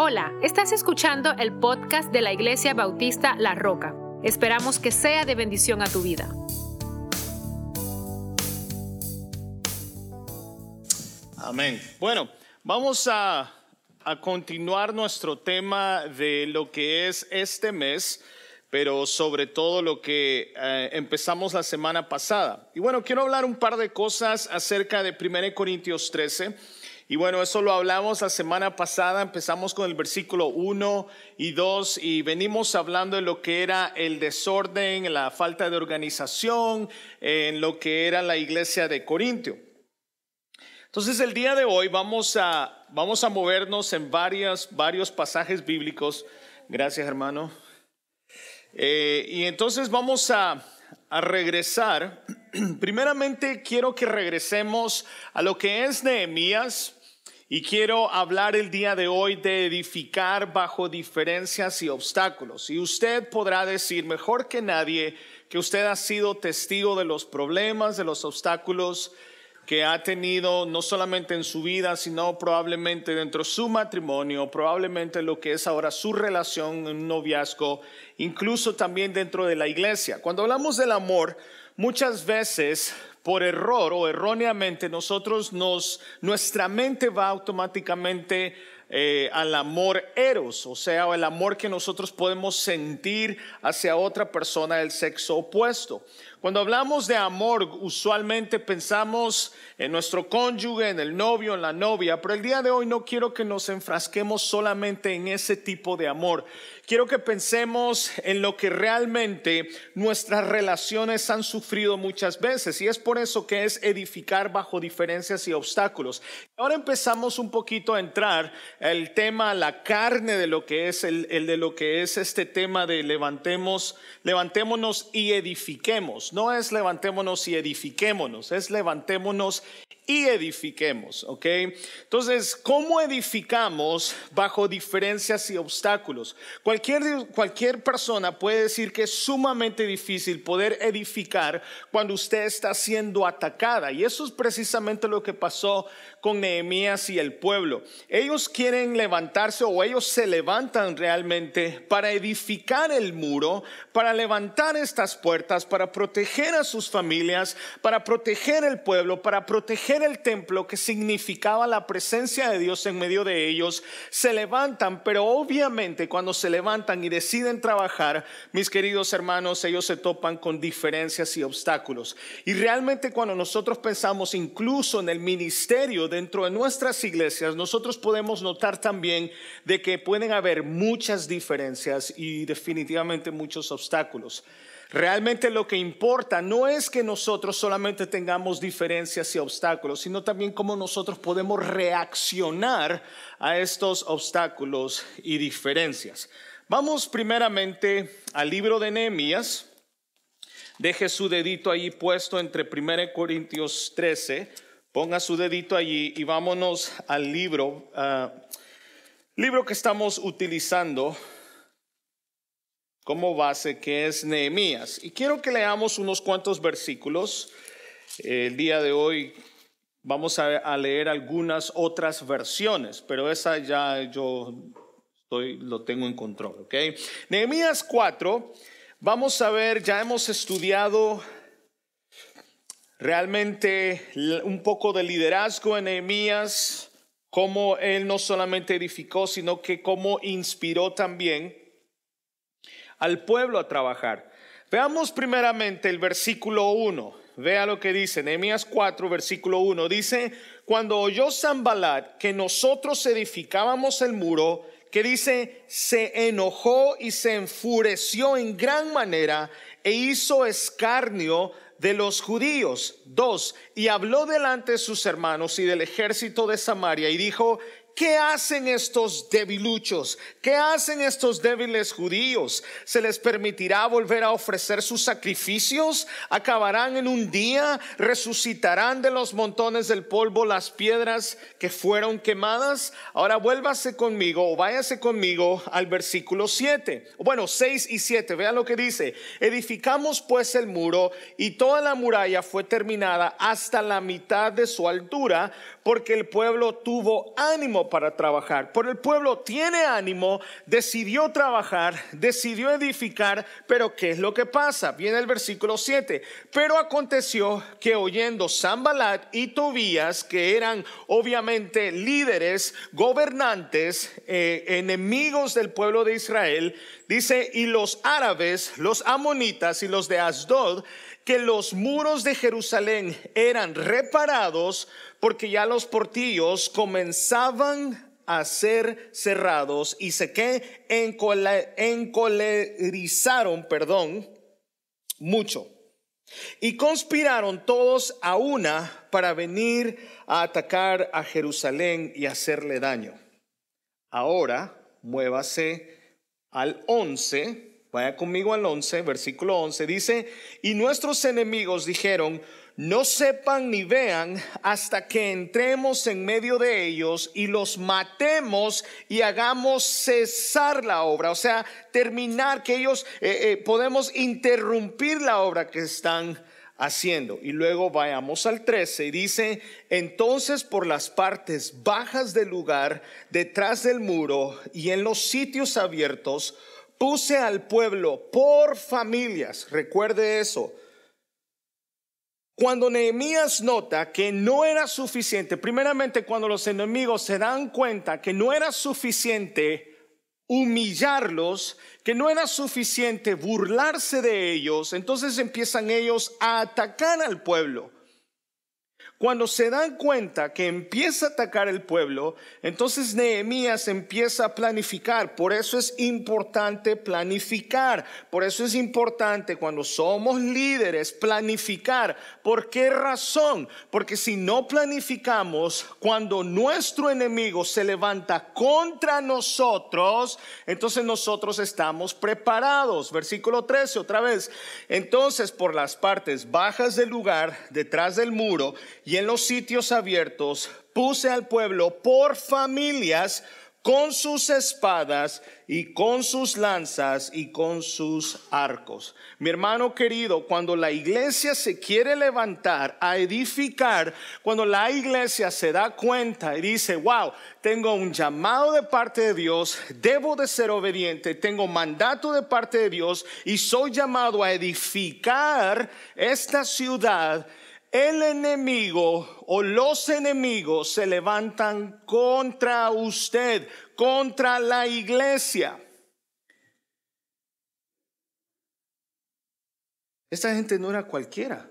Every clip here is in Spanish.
Hola, estás escuchando el podcast de la Iglesia Bautista La Roca. Esperamos que sea de bendición a tu vida. Amén. Bueno, vamos a, continuar nuestro tema de lo que es este mes pero sobre todo lo que eh, empezamos la semana pasada. Y bueno, quiero hablar un par de cosas acerca de 1 Corintios 13. Y bueno, eso lo hablamos la semana pasada, empezamos con el versículo 1 y 2 y venimos hablando de lo que era el desorden, la falta de organización, en lo que era la iglesia de Corintio. Entonces el día de hoy vamos a, vamos a movernos en varios, varios pasajes bíblicos. Gracias hermano. Eh, y entonces vamos a, a regresar. Primeramente quiero que regresemos a lo que es Nehemías. Y quiero hablar el día de hoy de edificar bajo diferencias y obstáculos. Y usted podrá decir mejor que nadie que usted ha sido testigo de los problemas, de los obstáculos que ha tenido no solamente en su vida, sino probablemente dentro de su matrimonio, probablemente lo que es ahora su relación un noviazgo, incluso también dentro de la iglesia. Cuando hablamos del amor, muchas veces por error o erróneamente nosotros nos, nuestra mente va automáticamente eh, al amor eros, o sea, el amor que nosotros podemos sentir hacia otra persona del sexo opuesto. Cuando hablamos de amor, usualmente pensamos en nuestro cónyuge, en el novio, en la novia, pero el día de hoy no quiero que nos enfrasquemos solamente en ese tipo de amor. Quiero que pensemos en lo que realmente nuestras relaciones han sufrido muchas veces y es por eso que es edificar bajo diferencias y obstáculos. Ahora empezamos un poquito a entrar el tema, la carne de lo que es el, el de lo que es este tema de levantemos, levantémonos y edifiquemos no es levantémonos y edifiquémonos, es levantémonos y edifiquemos, ¿ok? Entonces, ¿cómo edificamos bajo diferencias y obstáculos? Cualquier, cualquier persona puede decir que es sumamente difícil poder edificar cuando usted está siendo atacada. Y eso es precisamente lo que pasó con Nehemías y el pueblo. Ellos quieren levantarse o ellos se levantan realmente para edificar el muro, para levantar estas puertas, para proteger a sus familias, para proteger el pueblo, para proteger el templo que significaba la presencia de Dios en medio de ellos, se levantan, pero obviamente cuando se levantan y deciden trabajar, mis queridos hermanos, ellos se topan con diferencias y obstáculos. Y realmente cuando nosotros pensamos incluso en el ministerio dentro de nuestras iglesias, nosotros podemos notar también de que pueden haber muchas diferencias y definitivamente muchos obstáculos. Realmente lo que importa no es que nosotros solamente tengamos diferencias y obstáculos, sino también cómo nosotros podemos reaccionar a estos obstáculos y diferencias. Vamos primeramente al libro de Nehemías. Deje su dedito ahí puesto entre 1 Corintios 13. Ponga su dedito allí y vámonos al libro, ah, libro que estamos utilizando como base, que es Nehemías. Y quiero que leamos unos cuantos versículos. El día de hoy vamos a, leer algunas otras versiones, pero esa ya yo estoy, lo tengo en control. ¿ok? Nehemías 4, vamos a ver, ya hemos estudiado realmente un poco de liderazgo en Nehemías, cómo él no solamente edificó, sino que cómo inspiró también al pueblo a trabajar. Veamos primeramente el versículo 1. Vea lo que dice, Nehemías 4, versículo 1. Dice, cuando oyó Zambalat que nosotros edificábamos el muro, que dice, se enojó y se enfureció en gran manera e hizo escarnio de los judíos. Dos, y habló delante de sus hermanos y del ejército de Samaria y dijo, ¿Qué hacen estos debiluchos? ¿Qué hacen estos débiles judíos? ¿Se les permitirá volver a ofrecer sus sacrificios? ¿Acabarán en un día? ¿Resucitarán de los montones del polvo las piedras que fueron quemadas? Ahora vuélvase conmigo o váyase conmigo al versículo 7. Bueno, 6 y 7. Vean lo que dice. Edificamos pues el muro y toda la muralla fue terminada hasta la mitad de su altura porque el pueblo tuvo ánimo para trabajar. Por el pueblo tiene ánimo, decidió trabajar, decidió edificar, pero ¿qué es lo que pasa? Viene el versículo 7. Pero aconteció que oyendo Zambalat y Tobías, que eran obviamente líderes, gobernantes, eh, enemigos del pueblo de Israel, dice, y los árabes, los amonitas y los de Asdod, que los muros de Jerusalén eran reparados porque ya los portillos comenzaban a ser cerrados y se que encolerizaron, perdón, mucho. Y conspiraron todos a una para venir a atacar a Jerusalén y hacerle daño. Ahora, muévase al 11 Vaya conmigo al 11, versículo 11. Dice, y nuestros enemigos dijeron, no sepan ni vean hasta que entremos en medio de ellos y los matemos y hagamos cesar la obra. O sea, terminar, que ellos eh, eh, podemos interrumpir la obra que están haciendo. Y luego vayamos al 13 y dice, entonces por las partes bajas del lugar, detrás del muro y en los sitios abiertos, puse al pueblo por familias, recuerde eso. Cuando Nehemías nota que no era suficiente, primeramente cuando los enemigos se dan cuenta que no era suficiente humillarlos, que no era suficiente burlarse de ellos, entonces empiezan ellos a atacar al pueblo. Cuando se dan cuenta que empieza a atacar el pueblo, entonces Nehemías empieza a planificar. Por eso es importante planificar. Por eso es importante cuando somos líderes planificar. ¿Por qué razón? Porque si no planificamos, cuando nuestro enemigo se levanta contra nosotros, entonces nosotros estamos preparados. Versículo 13 otra vez. Entonces por las partes bajas del lugar, detrás del muro, y en los sitios abiertos puse al pueblo por familias con sus espadas y con sus lanzas y con sus arcos. Mi hermano querido, cuando la iglesia se quiere levantar a edificar, cuando la iglesia se da cuenta y dice, wow, tengo un llamado de parte de Dios, debo de ser obediente, tengo mandato de parte de Dios y soy llamado a edificar esta ciudad, el enemigo o los enemigos se levantan contra usted, contra la iglesia. Esta gente no era cualquiera.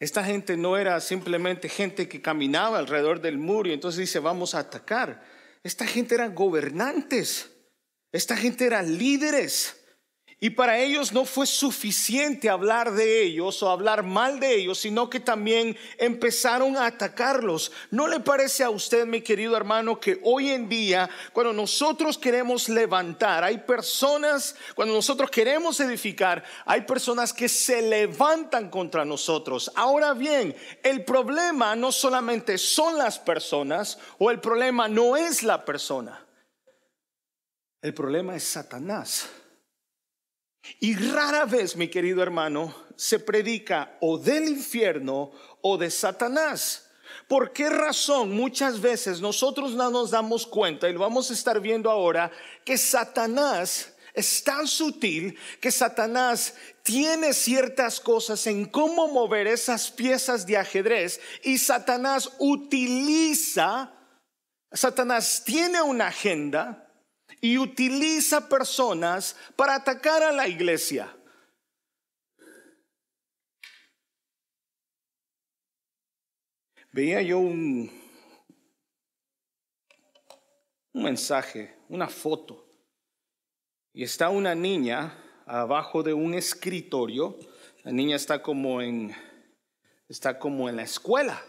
Esta gente no era simplemente gente que caminaba alrededor del muro y entonces dice, vamos a atacar. Esta gente eran gobernantes. Esta gente eran líderes. Y para ellos no fue suficiente hablar de ellos o hablar mal de ellos, sino que también empezaron a atacarlos. ¿No le parece a usted, mi querido hermano, que hoy en día, cuando nosotros queremos levantar, hay personas, cuando nosotros queremos edificar, hay personas que se levantan contra nosotros? Ahora bien, el problema no solamente son las personas o el problema no es la persona. El problema es Satanás. Y rara vez, mi querido hermano, se predica o del infierno o de Satanás. ¿Por qué razón muchas veces nosotros no nos damos cuenta, y lo vamos a estar viendo ahora, que Satanás es tan sutil que Satanás tiene ciertas cosas en cómo mover esas piezas de ajedrez y Satanás utiliza, Satanás tiene una agenda y utiliza personas para atacar a la iglesia. Veía yo un, un mensaje, una foto, y está una niña abajo de un escritorio. La niña está como en, está como en la escuela.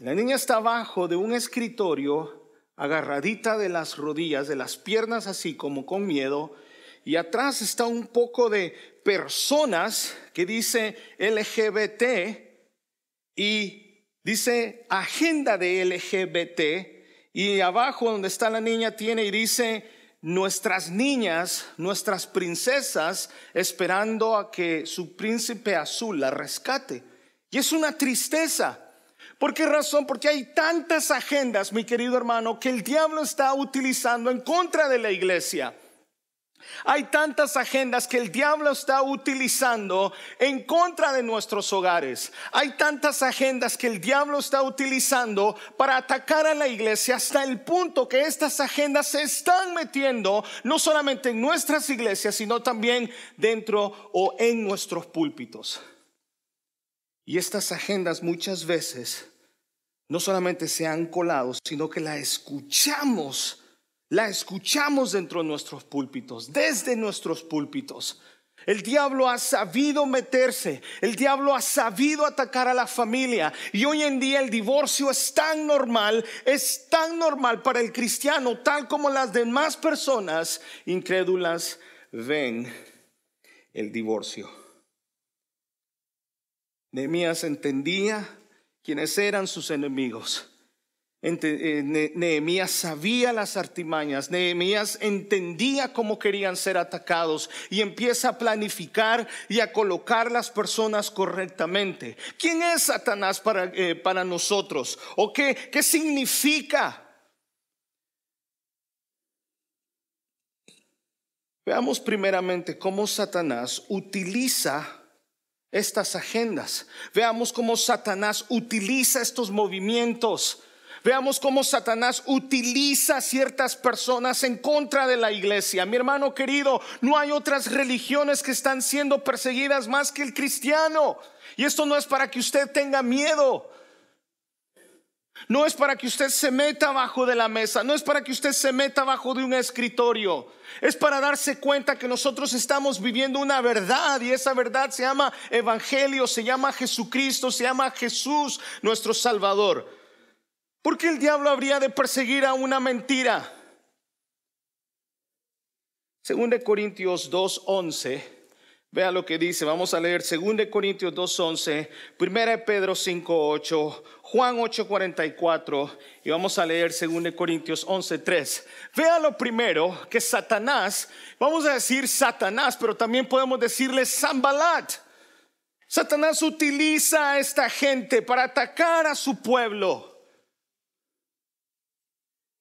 La niña está abajo de un escritorio agarradita de las rodillas, de las piernas así como con miedo, y atrás está un poco de personas que dice LGBT y dice agenda de LGBT, y abajo donde está la niña tiene y dice nuestras niñas, nuestras princesas, esperando a que su príncipe azul la rescate. Y es una tristeza ¿Por qué razón? Porque hay tantas agendas, mi querido hermano, que el diablo está utilizando en contra de la iglesia. Hay tantas agendas que el diablo está utilizando en contra de nuestros hogares. Hay tantas agendas que el diablo está utilizando para atacar a la iglesia hasta el punto que estas agendas se están metiendo no solamente en nuestras iglesias, sino también dentro o en nuestros púlpitos. Y estas agendas muchas veces no solamente se han colado, sino que la escuchamos la escuchamos dentro de nuestros púlpitos, desde nuestros púlpitos. El diablo ha sabido meterse, el diablo ha sabido atacar a la familia y hoy en día el divorcio es tan normal, es tan normal para el cristiano, tal como las demás personas incrédulas ven el divorcio. Nehemías entendía quiénes eran sus enemigos eh, Nehemías sabía las artimañas, Nehemías entendía cómo querían ser atacados y empieza a planificar y a colocar las personas correctamente. ¿Quién es Satanás para, eh, para nosotros? ¿O qué, qué significa? Veamos primeramente cómo Satanás utiliza estas agendas. Veamos cómo Satanás utiliza estos movimientos. Veamos cómo Satanás utiliza ciertas personas en contra de la iglesia. Mi hermano querido, no hay otras religiones que están siendo perseguidas más que el cristiano. Y esto no es para que usted tenga miedo. No es para que usted se meta abajo de la mesa, no es para que usted se meta abajo de un escritorio, es para darse cuenta que nosotros estamos viviendo una verdad y esa verdad se llama Evangelio, se llama Jesucristo, se llama Jesús, nuestro Salvador. ¿Por qué el diablo habría de perseguir a una mentira? Según de Corintios 2:11, vea lo que dice, vamos a leer Según de Corintios 2:11, Primera de Pedro 5:8, Juan 8:44 y vamos a leer Según de Corintios 11:3. Vea lo primero que Satanás, vamos a decir Satanás, pero también podemos decirle Zambalat. Satanás utiliza a esta gente para atacar a su pueblo.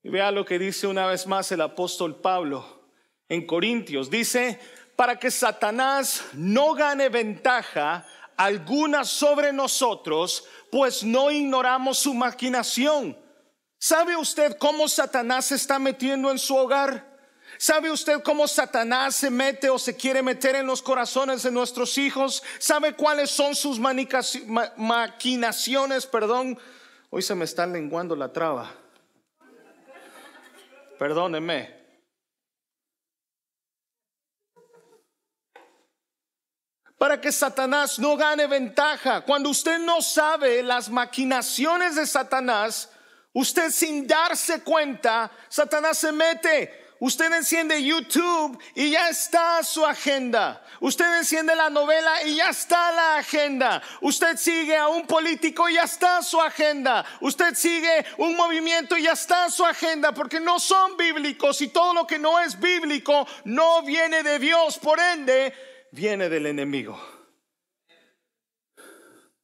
Y vea lo que dice una vez más el apóstol Pablo en Corintios. Dice, para que Satanás no gane ventaja alguna sobre nosotros, pues no ignoramos su maquinación. ¿Sabe usted cómo Satanás se está metiendo en su hogar? ¿Sabe usted cómo Satanás se mete o se quiere meter en los corazones de nuestros hijos? ¿Sabe cuáles son sus maquinaciones? Perdón, hoy se me está lenguando la traba. Perdóneme. Para que Satanás no gane ventaja. Cuando usted no sabe las maquinaciones de Satanás, usted sin darse cuenta, Satanás se mete Usted enciende YouTube y ya está su agenda. Usted enciende la novela y ya está la agenda. Usted sigue a un político y ya está su agenda. Usted sigue un movimiento y ya está su agenda porque no son bíblicos y todo lo que no es bíblico no viene de Dios. Por ende, viene del enemigo.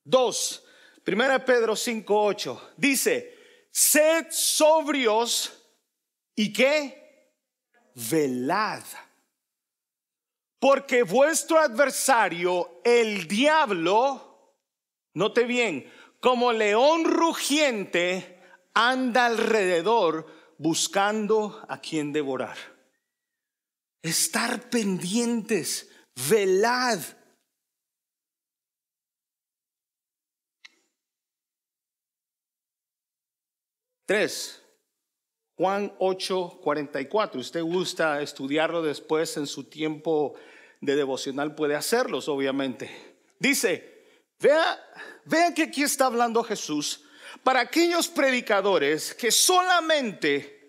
Dos, primera Pedro 5.8 dice, sed sobrios y qué? velad. Porque vuestro adversario, el diablo, note bien, como león rugiente, anda alrededor buscando a quien devorar. Estar pendientes, velad. Tres, Juan 8, 44. Usted gusta estudiarlo después en su tiempo de devocional, puede hacerlos, obviamente. Dice, vea, vea que aquí está hablando Jesús para aquellos predicadores que solamente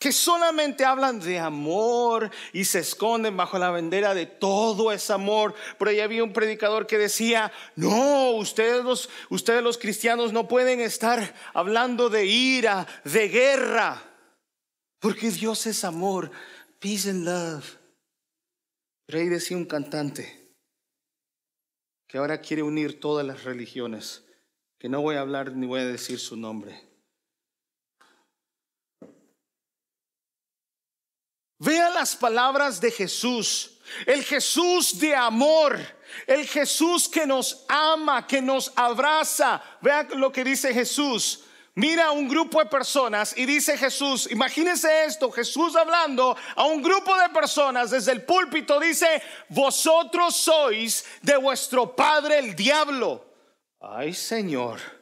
que solamente hablan de amor y se esconden bajo la bandera de todo es amor. Por ahí había un predicador que decía, no, ustedes los, ustedes los cristianos no pueden estar hablando de ira, de guerra. Porque Dios es amor, peace and love. Rey decía un cantante que ahora quiere unir todas las religiones que no voy a hablar ni voy a decir su nombre. Vea las palabras de Jesús, el Jesús de amor, el Jesús que nos ama, que nos abraza. Vea lo que dice Jesús. Mira a un grupo de personas y dice Jesús, imagínense esto, Jesús hablando a un grupo de personas desde el púlpito dice, vosotros sois de vuestro padre el diablo. Ay Señor.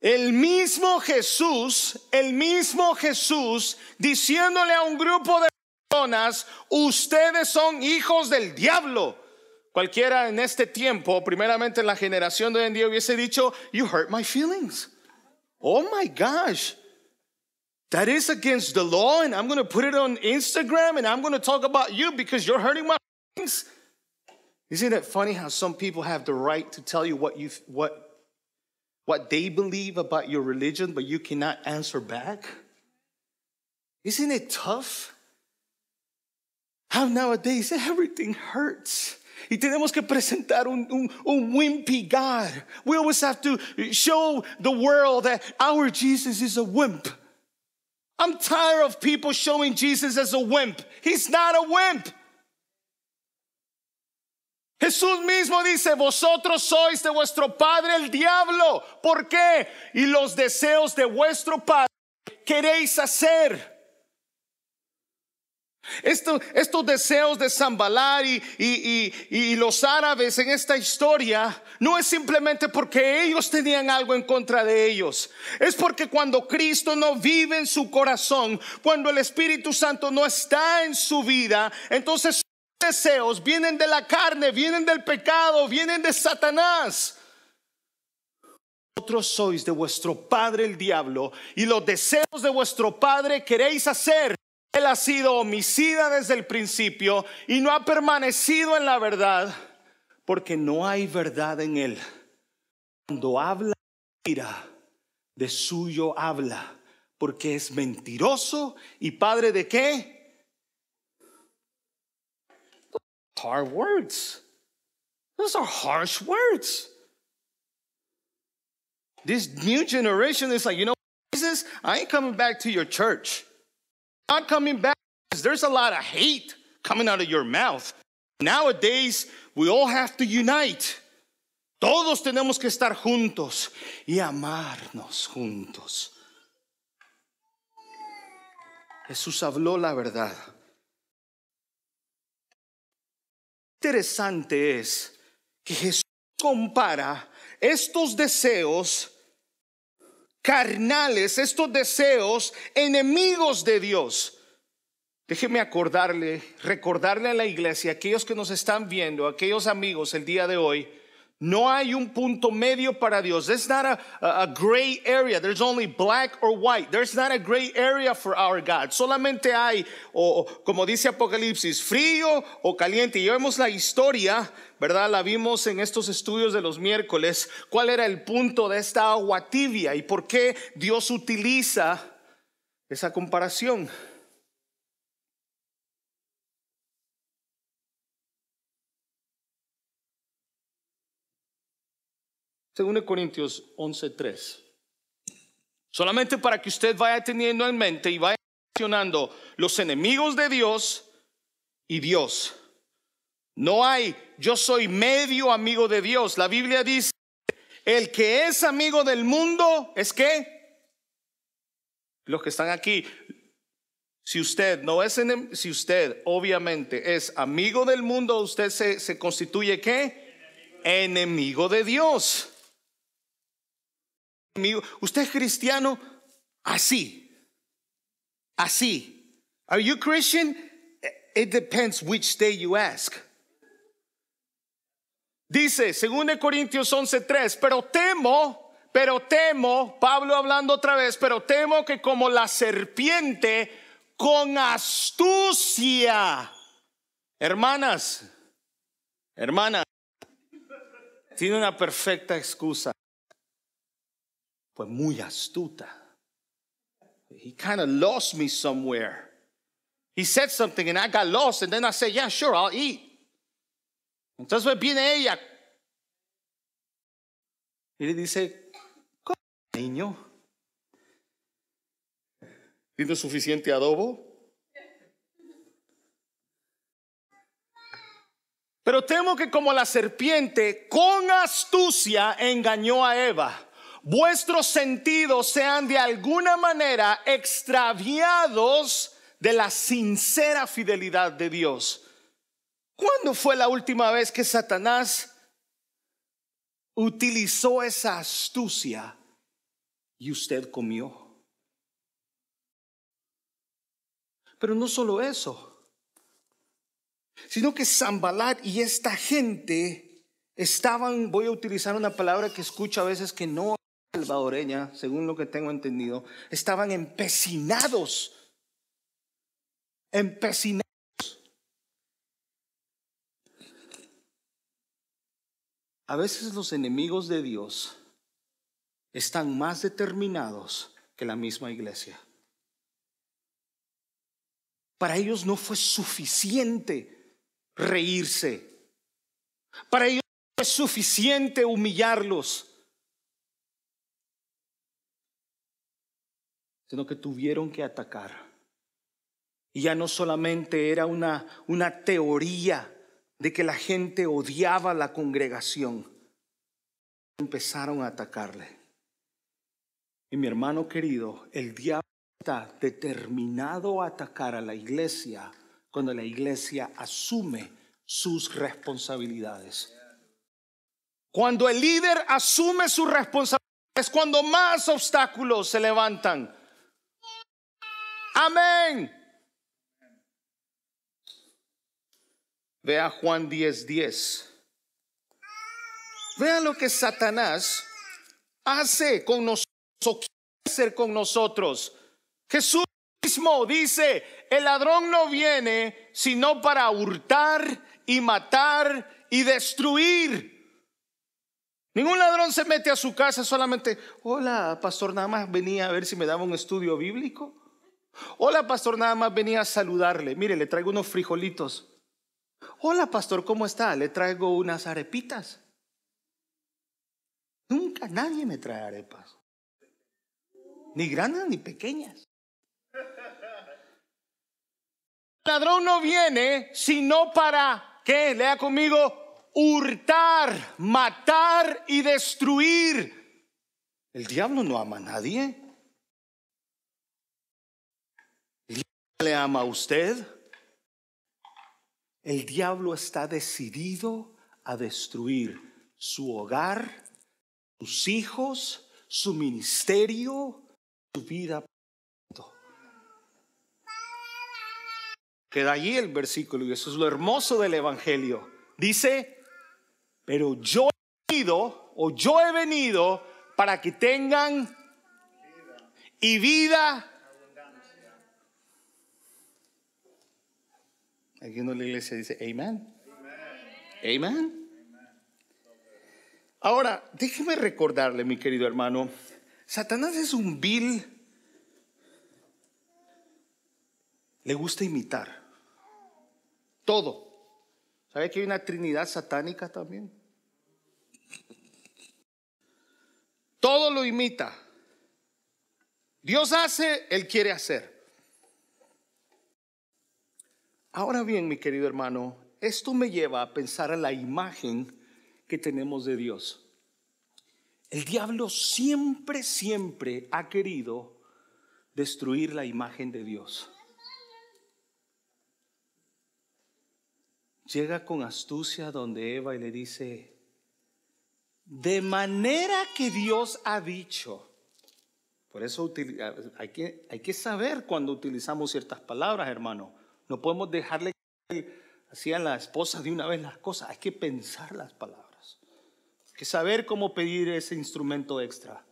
El mismo Jesús, el mismo Jesús diciéndole a un grupo de personas, ustedes son hijos del diablo. Cualquiera en este tiempo, primeramente en la generación de hoy en día, hubiese dicho, you hurt my feelings. Oh my gosh. That is against the law, and I'm going to put it on Instagram and I'm going to talk about you because you're hurting my feelings. Isn't it funny how some people have the right to tell you what you what what they believe about your religion, but you cannot answer back? Isn't it tough? How nowadays everything hurts. Y tenemos que presentar un, un, un wimpy God. We always have to show the world that our Jesus is a wimp. I'm tired of people showing Jesus as a wimp. He's not a wimp. Jesús mismo dice, vosotros sois de vuestro padre el diablo. ¿Por qué? Y los deseos de vuestro padre queréis hacer. estos deseos de Zambalar y, y, y, los árabes en esta historia no es simplemente porque ellos tenían algo en contra de ellos. Es porque cuando Cristo no vive en su corazón, cuando el Espíritu Santo no está en su vida, entonces deseos vienen de la carne, vienen del pecado, vienen de Satanás. Vosotros sois de vuestro padre el diablo y los deseos de vuestro padre queréis hacer. Él ha sido homicida desde el principio y no ha permanecido en la verdad porque no hay verdad en él. Cuando habla mentira, de suyo habla, porque es mentiroso y padre de qué? Hard words. Those are harsh words. This new generation is like, you know, Jesus, I ain't coming back to your church. not coming back there's a lot of hate coming out of your mouth. Nowadays, we all have to unite. Todos tenemos que estar juntos y amarnos juntos. Jesús habló la verdad. Interesante es que Jesús compara estos deseos carnales, estos deseos enemigos de Dios. Déjeme acordarle, recordarle a la iglesia, aquellos que nos están viendo, aquellos amigos el día de hoy, no hay un punto medio para Dios. There's not a, a, gray area. There's only black or white. There's not a gray area for our God. Solamente hay, o como dice Apocalipsis, frío o caliente. Y vemos la historia, ¿verdad? La vimos en estos estudios de los miércoles. ¿Cuál era el punto de esta agua tibia y por qué Dios utiliza esa comparación? Según Corintios 11:3. Solamente para que usted vaya teniendo en mente y vaya mencionando los enemigos de Dios y Dios. No hay, yo soy medio amigo de Dios. La Biblia dice, el que es amigo del mundo es que los que están aquí, si usted no es, si usted obviamente es amigo del mundo, usted se, se constituye qué? Enemigo de Dios. Usted es cristiano así. Así. Are you Christian? It depends which day you ask. Dice, según Corintios 11:3, pero temo, pero temo, Pablo hablando otra vez, pero temo que como la serpiente con astucia, hermanas, hermanas, tiene una perfecta excusa fue muy astuta. He kind of lost me somewhere. He said something and I got lost, and then I said, Yeah, sure, I'll eat. Entonces viene ella. Y le dice, ¿cómo, niño? ¿Tiene suficiente adobo? Pero temo que como la serpiente con astucia engañó a Eva, vuestros sentidos sean de alguna manera extraviados de la sincera fidelidad de Dios. ¿Cuándo fue la última vez que Satanás utilizó esa astucia y usted comió? Pero no solo eso sino que Zambalat y esta gente estaban, voy a utilizar una palabra que escucho a veces que no salvadoreña, según lo que tengo entendido, estaban empecinados, empecinados. A veces los enemigos de Dios están más determinados que la misma iglesia. Para ellos no fue suficiente reírse. Para ellos es suficiente humillarlos, sino que tuvieron que atacar. Y ya no solamente era una, una teoría de que la gente odiaba a la congregación, empezaron a atacarle. Y mi hermano querido, el diablo está determinado a atacar a la iglesia cuando la iglesia asume sus responsabilidades. Cuando el líder asume sus responsabilidades, es cuando más obstáculos se levantan. Amén. Vea Juan 10:10. 10. Vea lo que Satanás hace con nosotros, hacer con nosotros. Jesús mismo dice, el ladrón no viene sino para hurtar y matar y destruir. Ningún ladrón se mete a su casa solamente, hola, pastor, nada más venía a ver si me daba un estudio bíblico. Hola, pastor, nada más venía a saludarle. Mire, le traigo unos frijolitos. Hola, pastor, ¿cómo está? Le traigo unas arepitas. Nunca nadie me trae arepas. Ni grandes ni pequeñas ladrón no viene sino para, ¿qué? Lea conmigo, hurtar, matar y destruir. El diablo no ama a nadie. ¿El diablo le ama a usted? El diablo está decidido a destruir su hogar, sus hijos, su ministerio, su vida Queda allí el versículo y eso es lo hermoso del Evangelio. Dice, pero yo he venido o yo he venido para que tengan y vida. Aquí en la iglesia dice, amén. Amén. Ahora, déjeme recordarle, mi querido hermano, Satanás es un vil, le gusta imitar. Todo. ¿Sabe que hay una trinidad satánica también? Todo lo imita. Dios hace, Él quiere hacer. Ahora bien, mi querido hermano, esto me lleva a pensar en la imagen que tenemos de Dios. El diablo siempre, siempre ha querido destruir la imagen de Dios. llega con astucia donde Eva y le dice, de manera que Dios ha dicho. Por eso hay que, hay que saber cuando utilizamos ciertas palabras, hermano. No podemos dejarle así a la esposa de una vez las cosas. Hay que pensar las palabras. Hay que saber cómo pedir ese instrumento extra.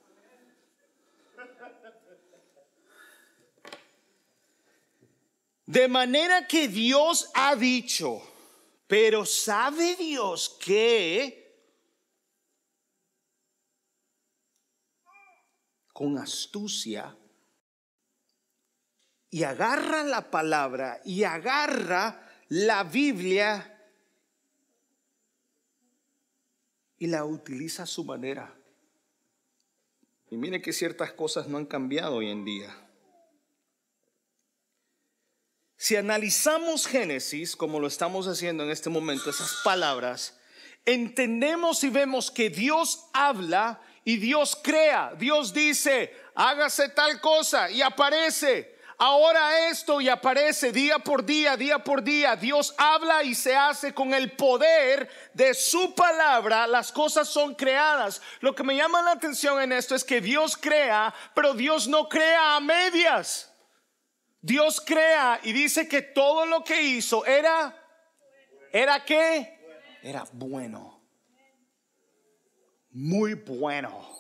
De manera que Dios ha dicho. Pero sabe Dios que con astucia y agarra la palabra y agarra la Biblia y la utiliza a su manera. Y mire que ciertas cosas no han cambiado hoy en día. Si analizamos Génesis, como lo estamos haciendo en este momento, esas palabras, entendemos y vemos que Dios habla y Dios crea. Dios dice, hágase tal cosa y aparece ahora esto y aparece día por día, día por día. Dios habla y se hace con el poder de su palabra. Las cosas son creadas. Lo que me llama la atención en esto es que Dios crea, pero Dios no crea a medias. Dios crea y dice que todo lo que hizo era, ¿era qué? Era bueno. Muy bueno.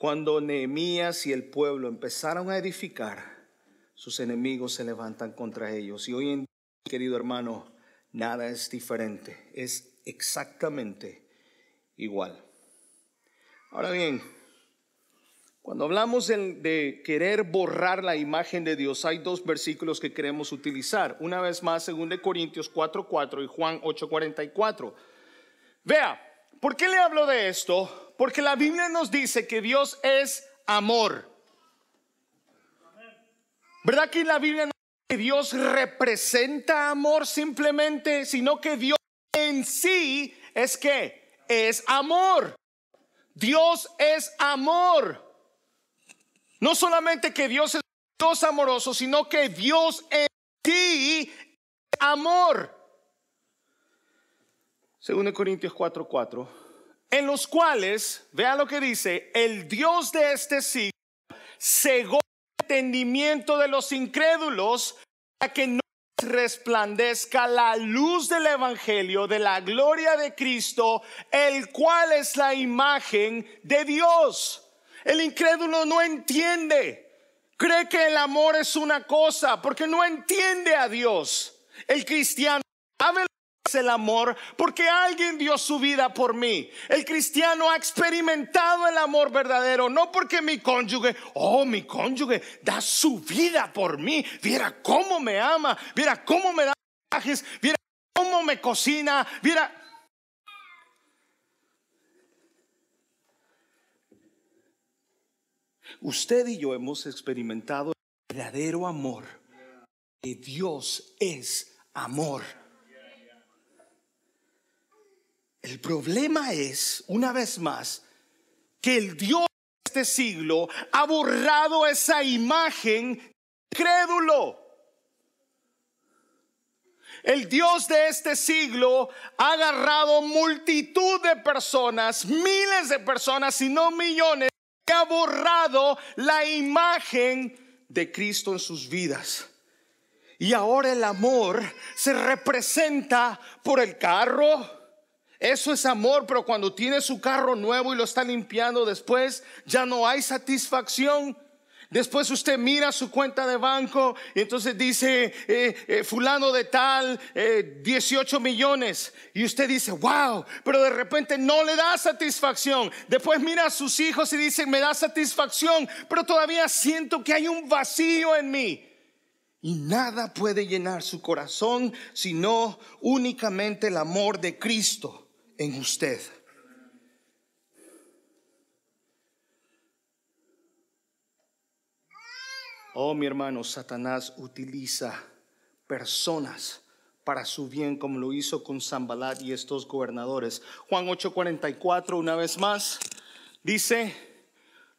Cuando Nehemías y el pueblo empezaron a edificar, sus enemigos se levantan contra ellos. Y hoy en día, querido hermano, nada es diferente, es exactamente igual. Ahora bien, cuando hablamos de, querer borrar la imagen de Dios, hay dos versículos que queremos utilizar. Una vez más, según de Corintios 4:4 y Juan 8:44. Vea, ¿por qué le hablo de esto? Porque la Biblia nos dice que Dios es amor. ¿Verdad que la Biblia no dice que Dios representa amor simplemente, sino que Dios en sí es que es amor. Dios es amor. No solamente que Dios es Dios amoroso, sino que Dios en sí es amor. Según Corintios 4:4 en los cuales, vean lo que dice, el Dios de este siglo cegó el entendimiento de los incrédulos para que no resplandezca la luz del Evangelio, de la gloria de Cristo, el cual es la imagen de Dios. El incrédulo no entiende, cree que el amor es una cosa, porque no entiende a Dios. El cristiano el amor porque alguien dio su vida por mí. El cristiano ha experimentado el amor verdadero, no porque mi cónyuge, oh, mi cónyuge da su vida por mí. Viera cómo me ama, viera cómo me da viajes, viera cómo me cocina, viera. Usted y yo hemos experimentado el verdadero amor. Que Dios es amor. El problema es, una vez más, que el Dios de este siglo ha borrado esa imagen crédulo. El Dios de este siglo ha agarrado multitud de personas, miles de personas, si no millones, y ha borrado la imagen de Cristo en sus vidas. Y ahora el amor se representa por el carro, eso es amor, pero cuando tiene su carro nuevo y lo está limpiando después, ya no hay satisfacción. Después usted mira su cuenta de banco y entonces dice, eh, eh, fulano de tal, 18 eh, millones. Y usted dice, wow, pero de repente no le da satisfacción. Después mira a sus hijos y dice, me da satisfacción, pero todavía siento que hay un vacío en mí. Y nada puede llenar su corazón sino únicamente el amor de Cristo en usted. Oh, mi hermano, Satanás utiliza personas para su bien, como lo hizo con Zambalat y estos gobernadores. Juan 8:44, una vez más, dice,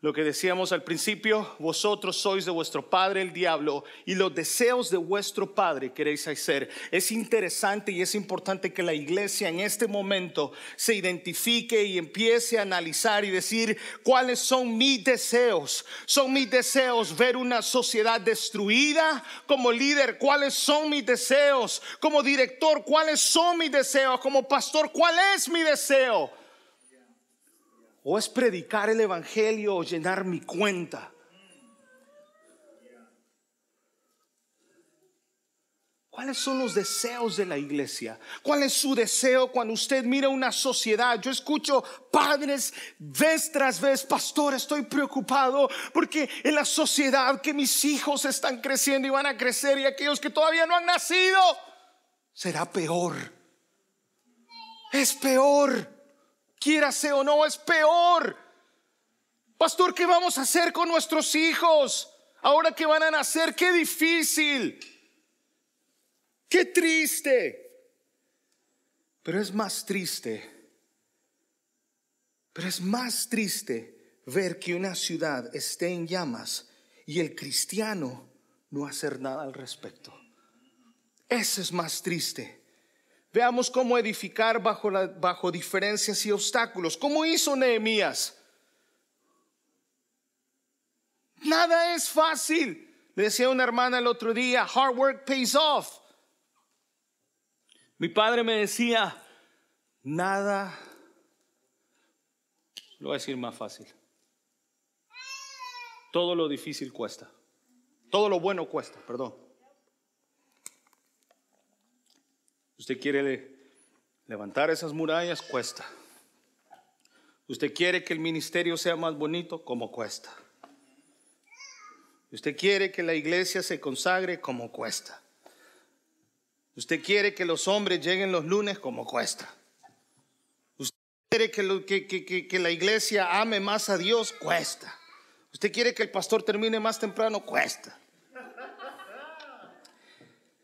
lo que decíamos al principio, vosotros sois de vuestro padre el diablo y los deseos de vuestro padre queréis hacer. Es interesante y es importante que la iglesia en este momento se identifique y empiece a analizar y decir cuáles son mis deseos. Son mis deseos ver una sociedad destruida como líder, cuáles son mis deseos como director, cuáles son mis deseos como pastor, cuál es mi deseo o es predicar el Evangelio o llenar mi cuenta. ¿Cuáles son los deseos de la iglesia? ¿Cuál es su deseo cuando usted mira una sociedad? Yo escucho padres vez tras vez, pastor, estoy preocupado porque en la sociedad que mis hijos están creciendo y van a crecer y aquellos que todavía no han nacido, será peor. Es peor. Quírase o no, es peor. Pastor, ¿qué vamos a hacer con nuestros hijos? Ahora que van a nacer, qué difícil. Qué triste. Pero es más triste. Pero es más triste ver que una ciudad esté en llamas y el cristiano no hacer nada al respecto. Eso es más triste. Veamos cómo edificar bajo, bajo diferencias y obstáculos. ¿Cómo hizo Nehemías? Nada es fácil. Le decía una hermana el otro día, hard work pays off. Mi padre me decía, nada, lo voy a decir más fácil. Todo lo difícil cuesta. Todo lo bueno cuesta, perdón. Usted quiere levantar esas murallas, cuesta. Usted quiere que el ministerio sea más bonito, como cuesta. Usted quiere que la iglesia se consagre como cuesta. Usted quiere que los hombres lleguen los lunes como cuesta. Usted quiere que, que, la iglesia ame más a Dios, cuesta. Usted quiere que el pastor termine más temprano, cuesta.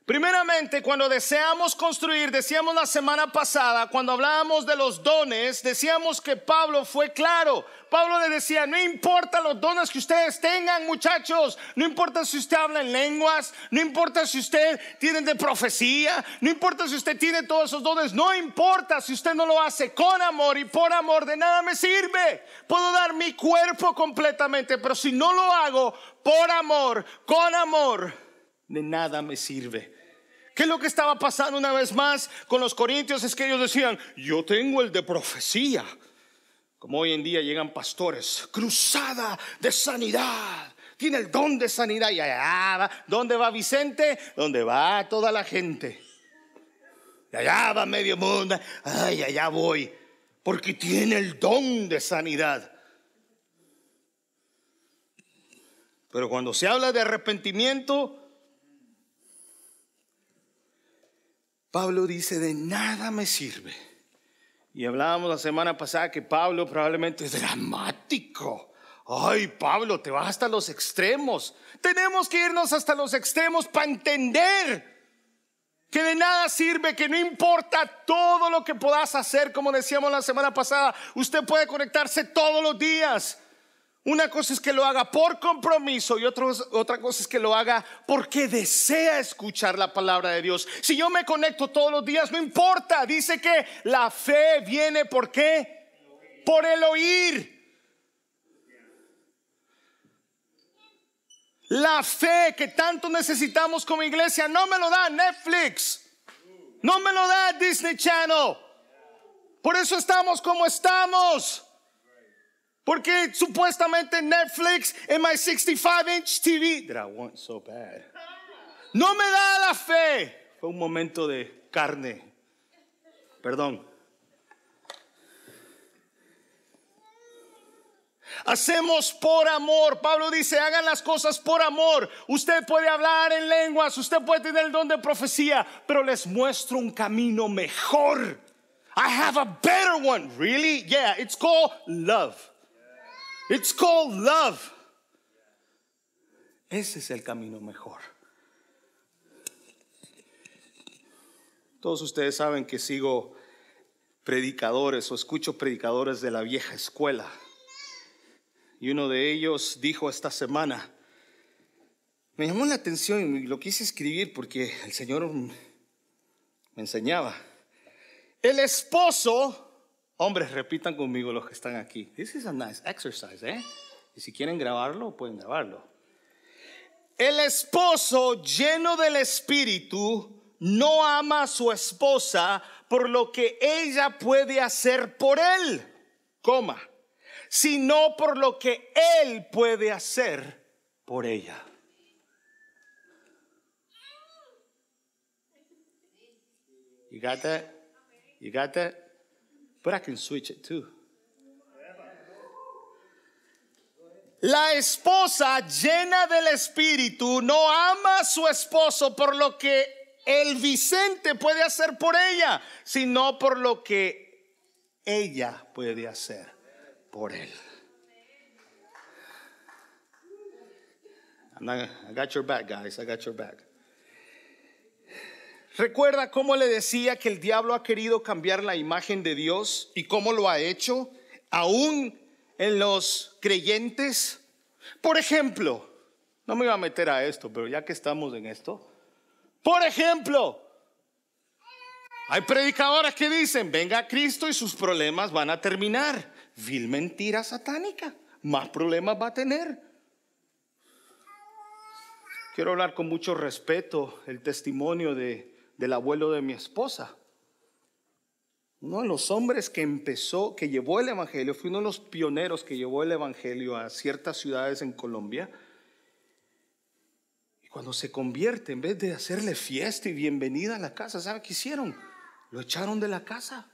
Primeramente, cuando deseamos construir, decíamos la semana pasada, cuando hablábamos de los dones, decíamos que Pablo fue claro. Pablo le decía, no importa los dones que ustedes tengan, muchachos, no importa si usted habla en lenguas, no importa si usted tiene de profecía, no importa si usted tiene todos esos dones, no importa si usted no lo hace con amor y por amor, de nada me sirve. Puedo dar mi cuerpo completamente, pero si no lo hago por amor, con amor, de nada me sirve. ¿Qué es lo que estaba pasando una vez más con los corintios? Es que ellos decían, yo tengo el de profecía. Como hoy en día llegan pastores, cruzada de sanidad. Tiene el don de sanidad y allá va. ¿Dónde va Vicente? ¿Dónde va toda la gente? Y allá va medio mundo. Ay, allá voy. Porque tiene el don de sanidad. Pero cuando se habla de arrepentimiento, Pablo dice, de nada me sirve. Y hablábamos la semana pasada que Pablo probablemente es dramático. Ay, Pablo, te vas hasta los extremos. Tenemos que irnos hasta los extremos para entender que de nada sirve, que no importa todo lo que puedas hacer, como decíamos la semana pasada, usted puede conectarse todos los días. Una cosa es que lo haga por compromiso y otra cosa es que lo haga porque desea escuchar la palabra de Dios. Si yo me conecto todos los días, no importa. Dice que la fe viene por qué? Por el oír. La fe que tanto necesitamos como iglesia no me lo da Netflix. No me lo da Disney Channel. Por eso estamos como estamos. Porque supuestamente Netflix en my 65 inch TV that I want so bad. No me da la fe. Fue un momento de carne. Perdón. Hacemos por amor. Pablo dice, hagan las cosas por amor. Usted puede hablar en lenguas, usted puede tener el don de profecía, pero les muestro un camino mejor. I have a better one. Really? Yeah, it's called love. It's called love. Ese es el camino mejor. Todos ustedes saben que sigo predicadores o escucho predicadores de la vieja escuela. Y uno de ellos dijo esta semana, me llamó la atención y lo quise escribir porque el Señor me enseñaba. El esposo Hombres, repitan conmigo los que están aquí. This is a nice exercise, ¿eh? Y si quieren grabarlo, pueden grabarlo. El esposo lleno del espíritu no ama a su esposa por lo que ella puede hacer por él, coma, sino por lo que él puede hacer por ella. You got that? You got that? I can switch it too. La esposa llena del espíritu no ama a su esposo por lo que el Vicente puede hacer por ella, sino por lo que ella puede hacer por él. I got your back, guys. I got your back. Recuerda cómo le decía que el diablo ha querido cambiar la imagen de Dios y cómo lo ha hecho, aún en los creyentes. Por ejemplo, no me iba a meter a esto, pero ya que estamos en esto, por ejemplo, hay predicadoras que dicen, venga Cristo y sus problemas van a terminar. Vil mentira satánica, más problemas va a tener. Quiero hablar con mucho respeto el testimonio de, del abuelo de mi esposa. Uno de los hombres que empezó, que llevó el Evangelio, fue uno de los pioneros que llevó el Evangelio a ciertas ciudades en Colombia. Y cuando se convierte, en vez de hacerle fiesta y bienvenida a la casa, ¿sabe qué hicieron? Lo echaron de la casa.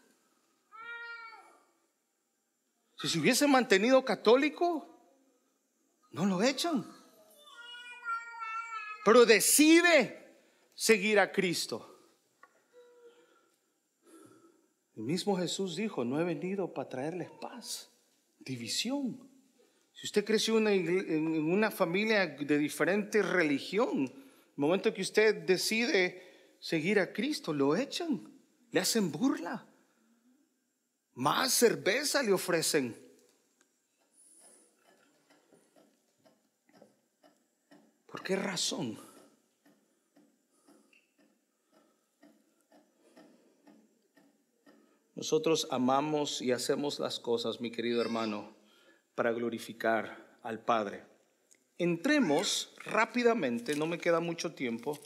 Si se hubiese mantenido católico, no lo echan. Pero decide seguir a Cristo. El mismo Jesús dijo, no he venido para traerles paz, división. Si usted creció en una familia de diferente religión, el momento que usted decide seguir a Cristo, lo echan, le hacen burla. Más cerveza le ofrecen. ¿Por qué razón? Nosotros amamos y hacemos las cosas, mi querido hermano, para glorificar al Padre. Entremos rápidamente, no me queda mucho tiempo.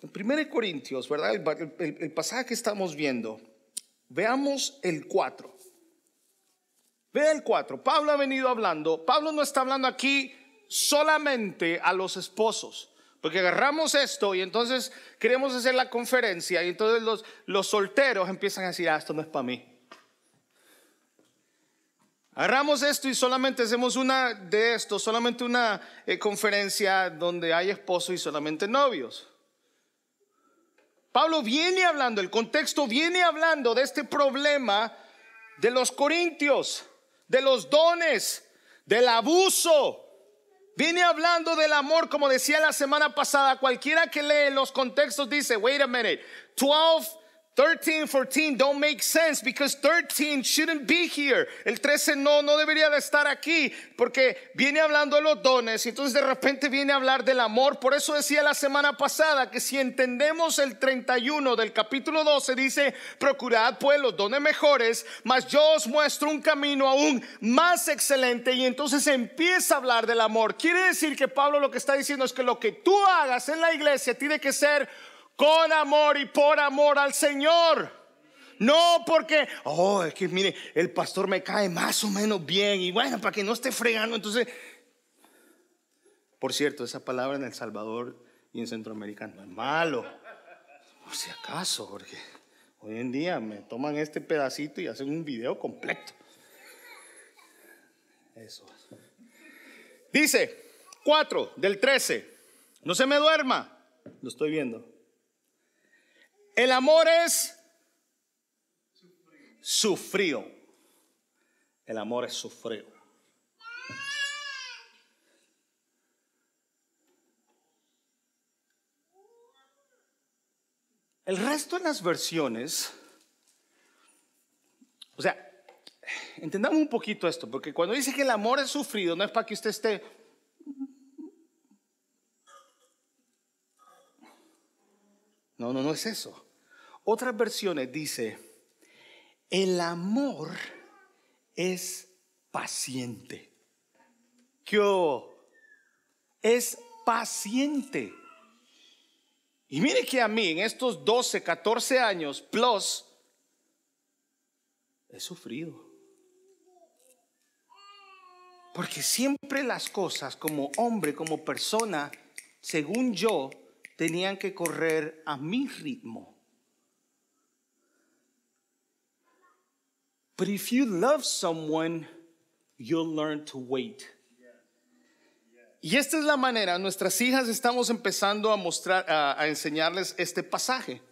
En 1 Corintios, ¿verdad? El, pasaje que estamos viendo. Veamos el 4. Ve el 4. Pablo ha venido hablando. Pablo no está hablando aquí solamente a los esposos. Porque agarramos esto y entonces queremos hacer la conferencia y entonces los, los solteros empiezan a decir, ah, esto no es para mí. Agarramos esto y solamente hacemos una de esto, solamente una eh, conferencia donde hay esposos y solamente novios. Pablo viene hablando, el contexto viene hablando de este problema de los corintios, de los dones, del abuso, Viene hablando del amor, como decía la semana pasada, cualquiera que lee los contextos dice, wait a minute, 12 13, 14 don't make sense because 13 shouldn't be here. El 13 no, no debería de estar aquí porque viene hablando de los dones y entonces de repente viene a hablar del amor. Por eso decía la semana pasada que si entendemos el 31 del capítulo 12 dice, procurad pues los dones mejores, mas yo os muestro un camino aún más excelente y entonces empieza a hablar del amor. Quiere decir que Pablo lo que está diciendo es que lo que tú hagas en la iglesia tiene que ser con amor y por amor al Señor. No porque, oh, es que mire, el pastor me cae más o menos bien y bueno, para que no esté fregando, entonces, por cierto, esa palabra en El Salvador y en Centroamérica no es malo, por si acaso, porque hoy en día me toman este pedacito y hacen un video completo. Eso. Dice 4 del 13, no se me duerma, lo estoy viendo. El amor es sufrido. El amor es sufrido. El resto de las versiones, o sea, entendamos un poquito esto, porque cuando dice que el amor es sufrido, no es para que usted esté... No, no, no es eso. Otras versiones dice, el amor es paciente. ¿Qué Es paciente. Y mire que a mí en estos 12, 14 años plus, he sufrido. Porque siempre las cosas como hombre, como persona, según yo, tenían que correr a mi ritmo. But if you love someone, you'll learn to wait. Y esta es la manera, nuestras hijas estamos empezando a mostrar, a, a enseñarles este pasaje,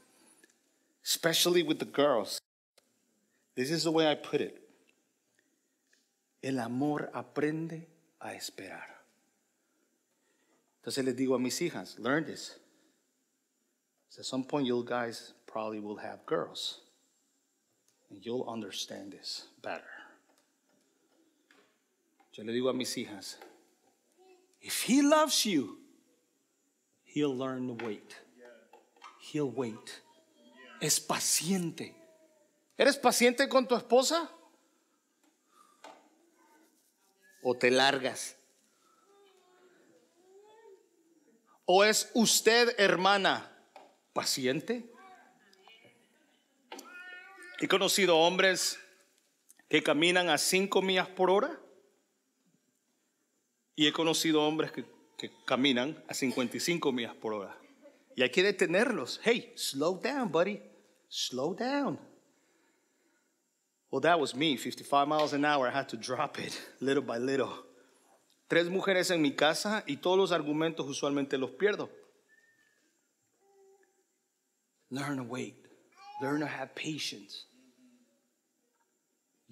especially with the girls. This is the way I put it. El amor aprende a esperar. Entonces les digo a mis hijas, learn this. at some point you guys probably will have girls. And you'll understand this better. Yo le digo a mis hijas, if he loves you, he'll learn to wait. He'll wait. Es paciente. ¿Eres paciente con tu esposa? ¿O te largas? ¿O es usted, hermana, paciente? He conocido hombres que caminan a 5 millas por hora y he conocido hombres que, que, caminan a 55 millas por hora. Y hay que detenerlos. Hey, slow down, buddy. Slow down. Well, that was me, 55 miles an hour. I had to drop it little by little. Tres mujeres en mi casa y todos los argumentos usualmente los pierdo. Learn to wait. Learn to have patience.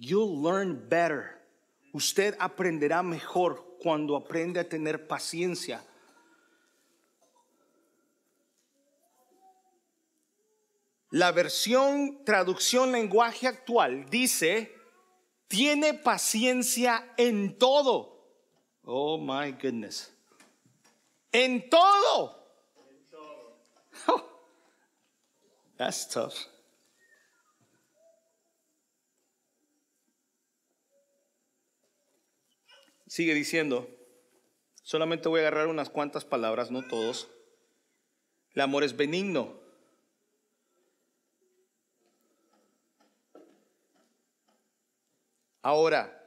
You'll learn better. Usted aprenderá mejor cuando aprende a tener paciencia. La versión traducción lenguaje actual dice, tiene paciencia en todo. Oh my goodness. En todo. That's tough. Sigue diciendo, solamente voy a agarrar unas cuantas palabras, no todos. El amor es benigno. Ahora,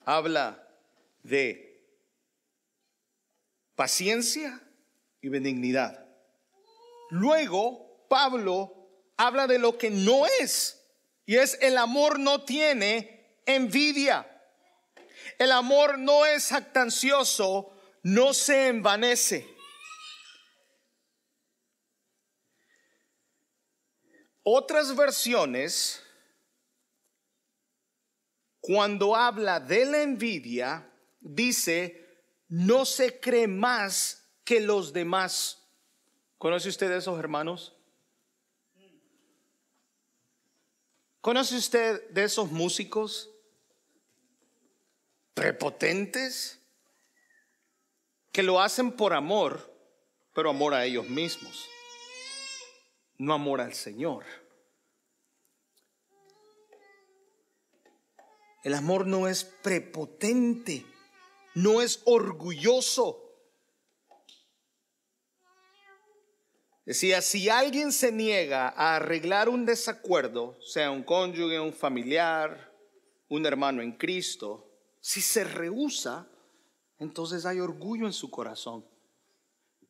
habla de paciencia y benignidad. Luego, Pablo habla de lo que no es, y es el amor no tiene envidia. El amor no es jactancioso, no se envanece. Otras versiones, cuando habla de la envidia, dice, no se cree más que los demás. ¿Conoce usted esos hermanos? ¿Conoce usted de esos músicos prepotentes que lo hacen por amor, pero amor a ellos mismos, no amor al Señor? El amor no es prepotente, no es orgulloso. Decía, si alguien se niega a arreglar un desacuerdo, sea un cónyuge, un familiar, un hermano en Cristo, si se rehúsa, entonces hay orgullo en su corazón.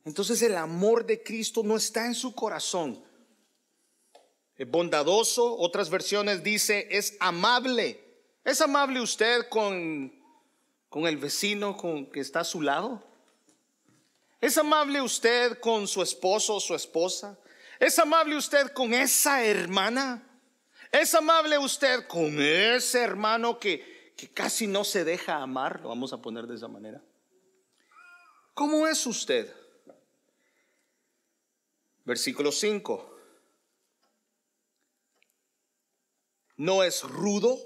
Entonces el amor de Cristo no está en su corazón. Es bondadoso, otras versiones dice, es amable. ¿Es amable usted con, con el vecino con, que está a su lado? ¿Es amable usted con su esposo o su esposa? ¿Es amable usted con esa hermana? ¿Es amable usted con ese hermano que, que casi no se deja amar? Lo vamos a poner de esa manera. ¿Cómo es usted? Versículo 5. No es rudo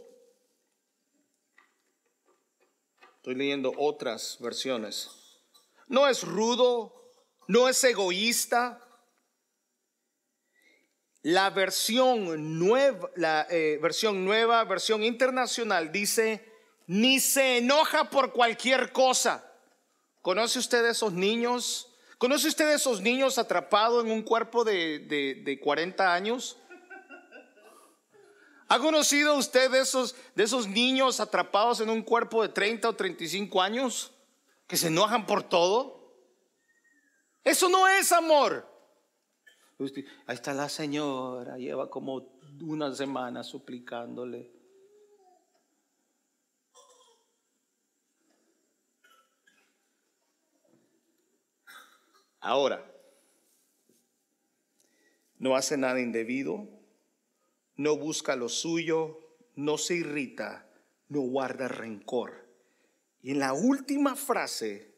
Estoy leyendo otras versiones. No es rudo, no es egoísta. La versión nueva, la eh, versión nueva, versión internacional dice, ni se enoja por cualquier cosa. ¿Conoce usted esos niños? ¿Conoce usted esos niños atrapados en un cuerpo de, de, de 40 años? ¿Ha conocido usted de esos, de esos niños atrapados en un cuerpo de 30 o 35 años que se enojan por todo? Eso no es amor. Ahí está la señora, lleva como una semana suplicándole. Ahora, no hace nada indebido, no busca lo suyo, no se irrita, no guarda rencor. Y en la última frase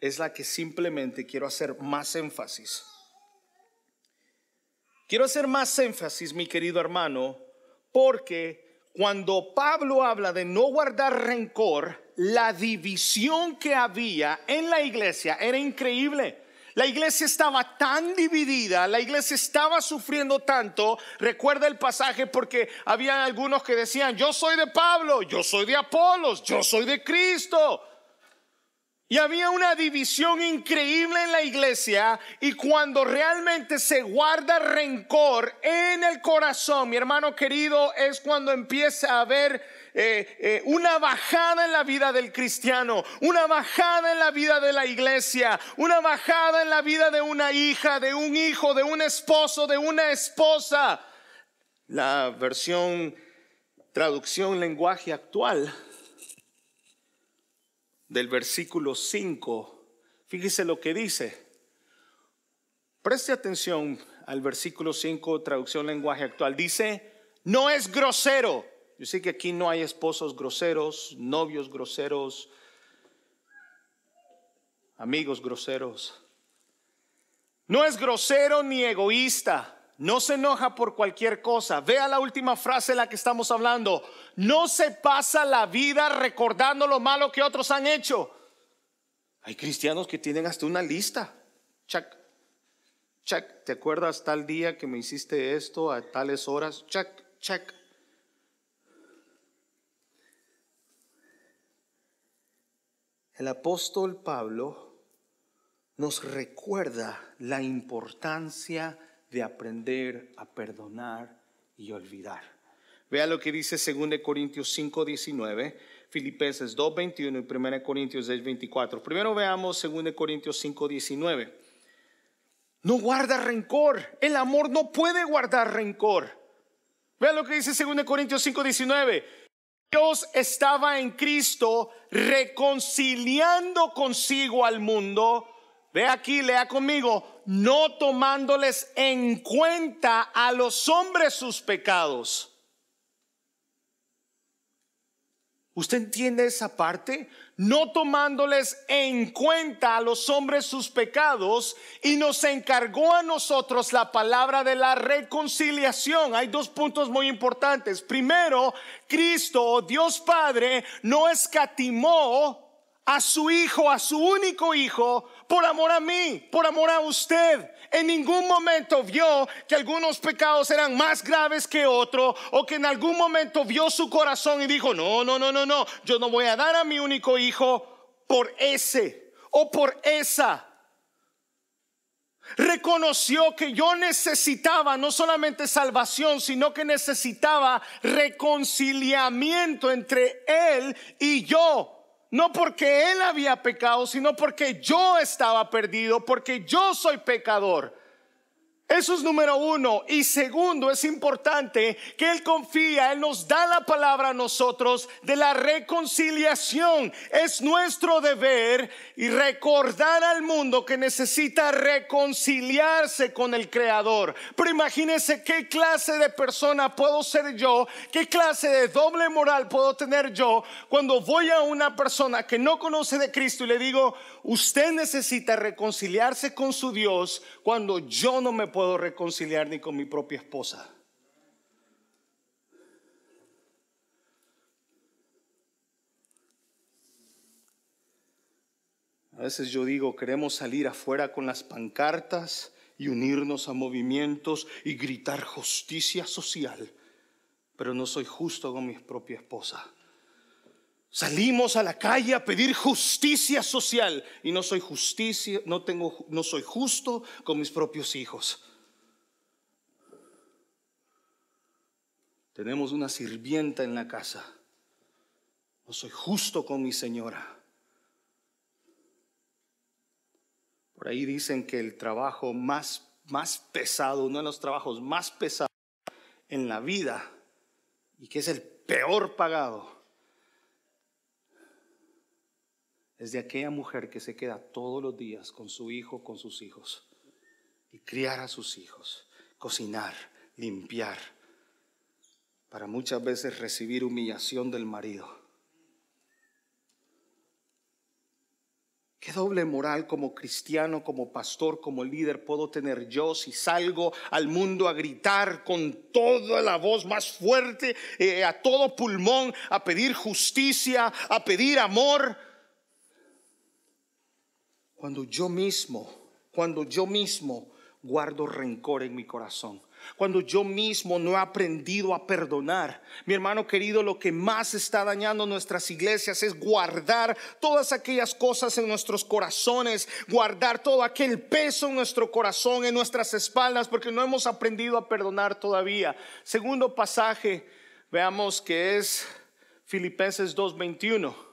es la que simplemente quiero hacer más énfasis. Quiero hacer más énfasis, mi querido hermano, porque cuando Pablo habla de no guardar rencor, la división que había en la iglesia era increíble. La iglesia estaba tan dividida, la iglesia estaba sufriendo tanto. Recuerda el pasaje porque había algunos que decían, yo soy de Pablo, yo soy de Apolos, yo soy de Cristo. Y había una división increíble en la iglesia y cuando realmente se guarda rencor en el corazón, mi hermano querido, es cuando empieza a haber eh, eh, una bajada en la vida del cristiano, una bajada en la vida de la iglesia, una bajada en la vida de una hija, de un hijo, de un esposo, de una esposa. La versión traducción lenguaje actual del versículo 5, fíjese lo que dice. Preste atención al versículo 5, traducción lenguaje actual. Dice, no es grosero. Yo sé que aquí no hay esposos groseros, novios groseros, amigos groseros. No es grosero ni egoísta no se enoja por cualquier cosa. Vea la última frase de la que estamos hablando. No se pasa la vida recordando lo malo que otros han hecho. Hay cristianos que tienen hasta una lista. Check. Check. ¿Te acuerdas tal día que me hiciste esto a tales horas? Check. Check. El apóstol Pablo nos recuerda la importancia de aprender a perdonar y olvidar. Vea lo que dice 2 Corintios 5, 19, Filipenses 2, 21 y 1 Corintios 10, 24. Primero veamos 2 Corintios 5, 19. No guarda rencor. El amor no puede guardar rencor. Vea lo que dice 2 Corintios 5, 19. Dios estaba en Cristo reconciliando consigo al mundo Ve aquí, lea conmigo, no tomándoles en cuenta a los hombres sus pecados. ¿Usted entiende esa parte? No tomándoles en cuenta a los hombres sus pecados y nos encargó a nosotros la palabra de la reconciliación. Hay dos puntos muy importantes. Primero, Cristo, Dios Padre, no escatimó a su hijo, a su único hijo, por amor a mí, por amor a usted. En ningún momento vio que algunos pecados eran más graves que otros o que en algún momento vio su corazón y dijo, no, no, no, no, no, yo no voy a dar a mi único hijo por ese o por esa. Reconoció que yo necesitaba no solamente salvación, sino que necesitaba reconciliamiento entre él y yo. No porque él había pecado, sino porque yo estaba perdido, porque yo soy pecador. Eso es número uno. Y segundo, es importante que Él confía, Él nos da la palabra a nosotros de la reconciliación. Es nuestro deber y recordar al mundo que necesita reconciliarse con el Creador. Pero imagínense qué clase de persona puedo ser yo, qué clase de doble moral puedo tener yo cuando voy a una persona que no conoce de Cristo y le digo, usted necesita reconciliarse con su Dios cuando yo no me puedo reconciliar ni con mi propia esposa. A veces yo digo, queremos salir afuera con las pancartas y unirnos a movimientos y gritar justicia social, pero no soy justo con mi propia esposa. Salimos a la calle a pedir justicia social y no soy justicia, no tengo no soy justo con mis propios hijos. Tenemos una sirvienta en la casa. No soy justo con mi señora. Por ahí dicen que el trabajo más, más pesado, uno de los trabajos más pesados en la vida y que es el peor pagado, es aquella mujer que se queda todos los días con su hijo, con sus hijos, y criar a sus hijos, cocinar, limpiar, para muchas veces recibir humillación del marido. ¿Qué doble moral como cristiano, como pastor, como líder puedo tener yo si salgo al mundo a gritar con toda la voz más fuerte, eh, a todo pulmón, a pedir justicia, a pedir amor? Cuando yo mismo, cuando yo mismo guardo rencor en mi corazón cuando yo mismo no he aprendido a perdonar. Mi hermano querido, lo que más está dañando nuestras iglesias es guardar todas aquellas cosas en nuestros corazones, guardar todo aquel peso en nuestro corazón, en nuestras espaldas, porque no hemos aprendido a perdonar todavía. Segundo pasaje, veamos que es Filipenses 2:21.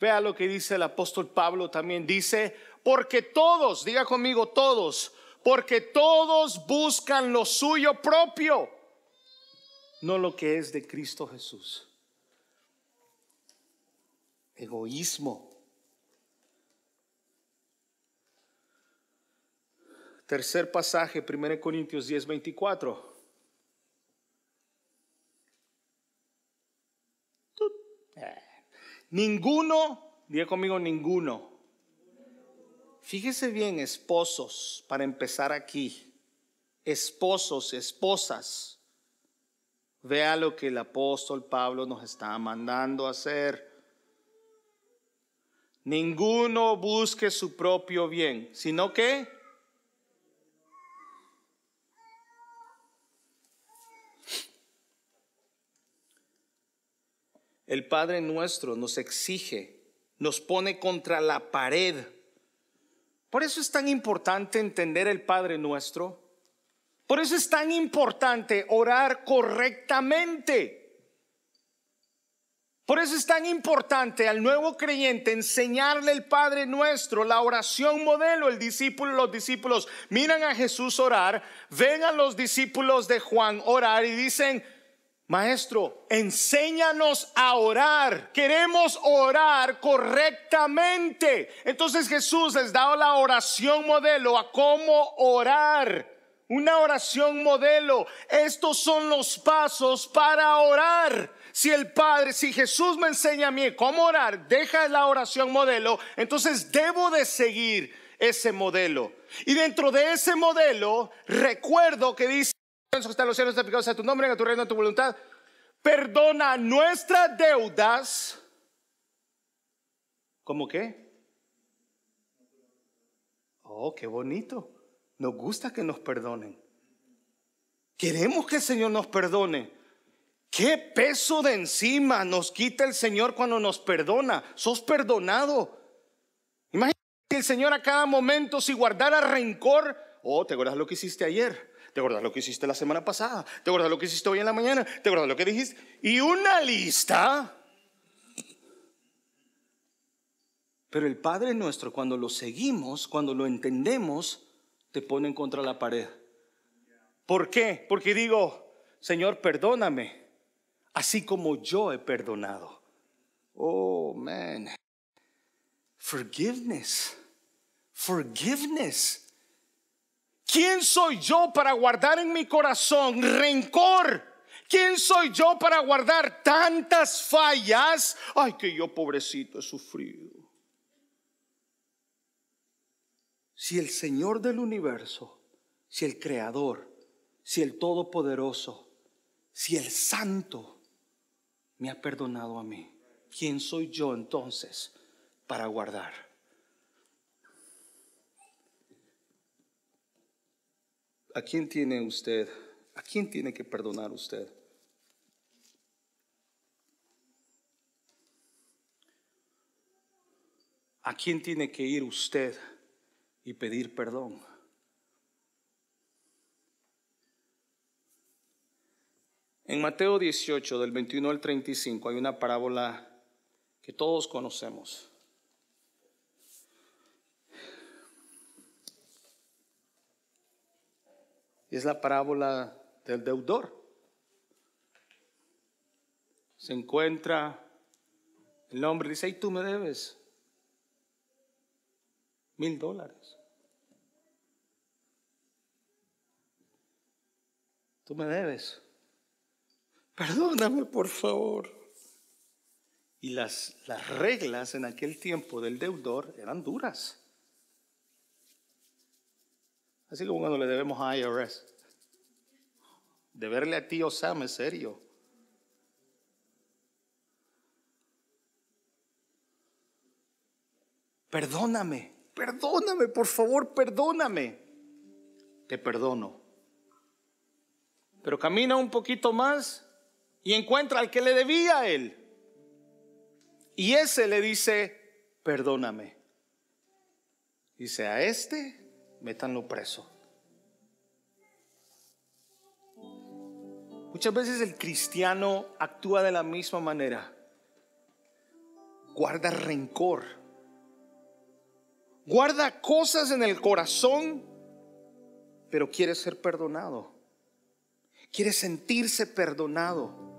Vea lo que dice el apóstol Pablo también. Dice, porque todos, diga conmigo todos, porque todos buscan lo suyo propio, no lo que es de Cristo Jesús. Egoísmo. Tercer pasaje, 1 Corintios 10, 24. Ninguno, diga conmigo, ninguno. Fíjese bien, esposos, para empezar aquí, esposos, esposas, vea lo que el apóstol Pablo nos está mandando a hacer. Ninguno busque su propio bien, sino que el Padre nuestro nos exige, nos pone contra la pared por eso es tan importante entender el Padre nuestro. Por eso es tan importante orar correctamente. Por eso es tan importante al nuevo creyente enseñarle el Padre nuestro, la oración modelo. El discípulo, los discípulos miran a Jesús orar, ven a los discípulos de Juan orar y dicen, Maestro, enséñanos a orar. Queremos orar correctamente. Entonces Jesús les da la oración modelo a cómo orar. Una oración modelo. Estos son los pasos para orar. Si el Padre, si Jesús me enseña a mí cómo orar, deja la oración modelo, entonces debo de seguir ese modelo. Y dentro de ese modelo, recuerdo que dice están los cielos aplicados a tu nombre, a tu reino, a tu voluntad. Perdona nuestras deudas. ¿Cómo qué? Oh, qué bonito. Nos gusta que nos perdonen. Queremos que el Señor nos perdone. ¿Qué peso de encima nos quita el Señor cuando nos perdona? Sos perdonado. Imagínate que el Señor a cada momento, si guardara rencor, oh, ¿te acuerdas lo que hiciste ayer? ¿Te acuerdas lo que hiciste la semana pasada? ¿Te acuerdas lo que hiciste hoy en la mañana? ¿Te acuerdas lo que dijiste? Y una lista. Pero el Padre nuestro, cuando lo seguimos, cuando lo entendemos, te pone contra la pared. ¿Por qué? Porque digo, Señor, perdóname, así como yo he perdonado. Oh, man. Forgiveness. Forgiveness. ¿Quién soy yo para guardar en mi corazón rencor? ¿Quién soy yo para guardar tantas fallas? Ay, que yo pobrecito he sufrido. Si el Señor del universo, si el Creador, si el Todopoderoso, si el Santo me ha perdonado a mí, ¿quién soy yo entonces para guardar? ¿A quién tiene usted? ¿A quién tiene que perdonar usted? ¿A quién tiene que ir usted y pedir perdón? En Mateo 18, del 21 al 35, hay una parábola que todos conocemos. Es la parábola del deudor. Se encuentra el hombre dice, y tú me debes mil dólares. Tú me debes. Perdóname, por favor. Y las, las reglas en aquel tiempo del deudor eran duras. Así como cuando le debemos a IRS. Deberle a ti, Osama, es serio. Perdóname, perdóname, por favor, perdóname. Te perdono. Pero camina un poquito más y encuentra al que le debía a él. Y ese le dice, perdóname. Dice, a este, métanlo preso. Muchas veces el cristiano actúa de la misma manera. Guarda rencor. Guarda cosas en el corazón, pero quiere ser perdonado. Quiere sentirse perdonado.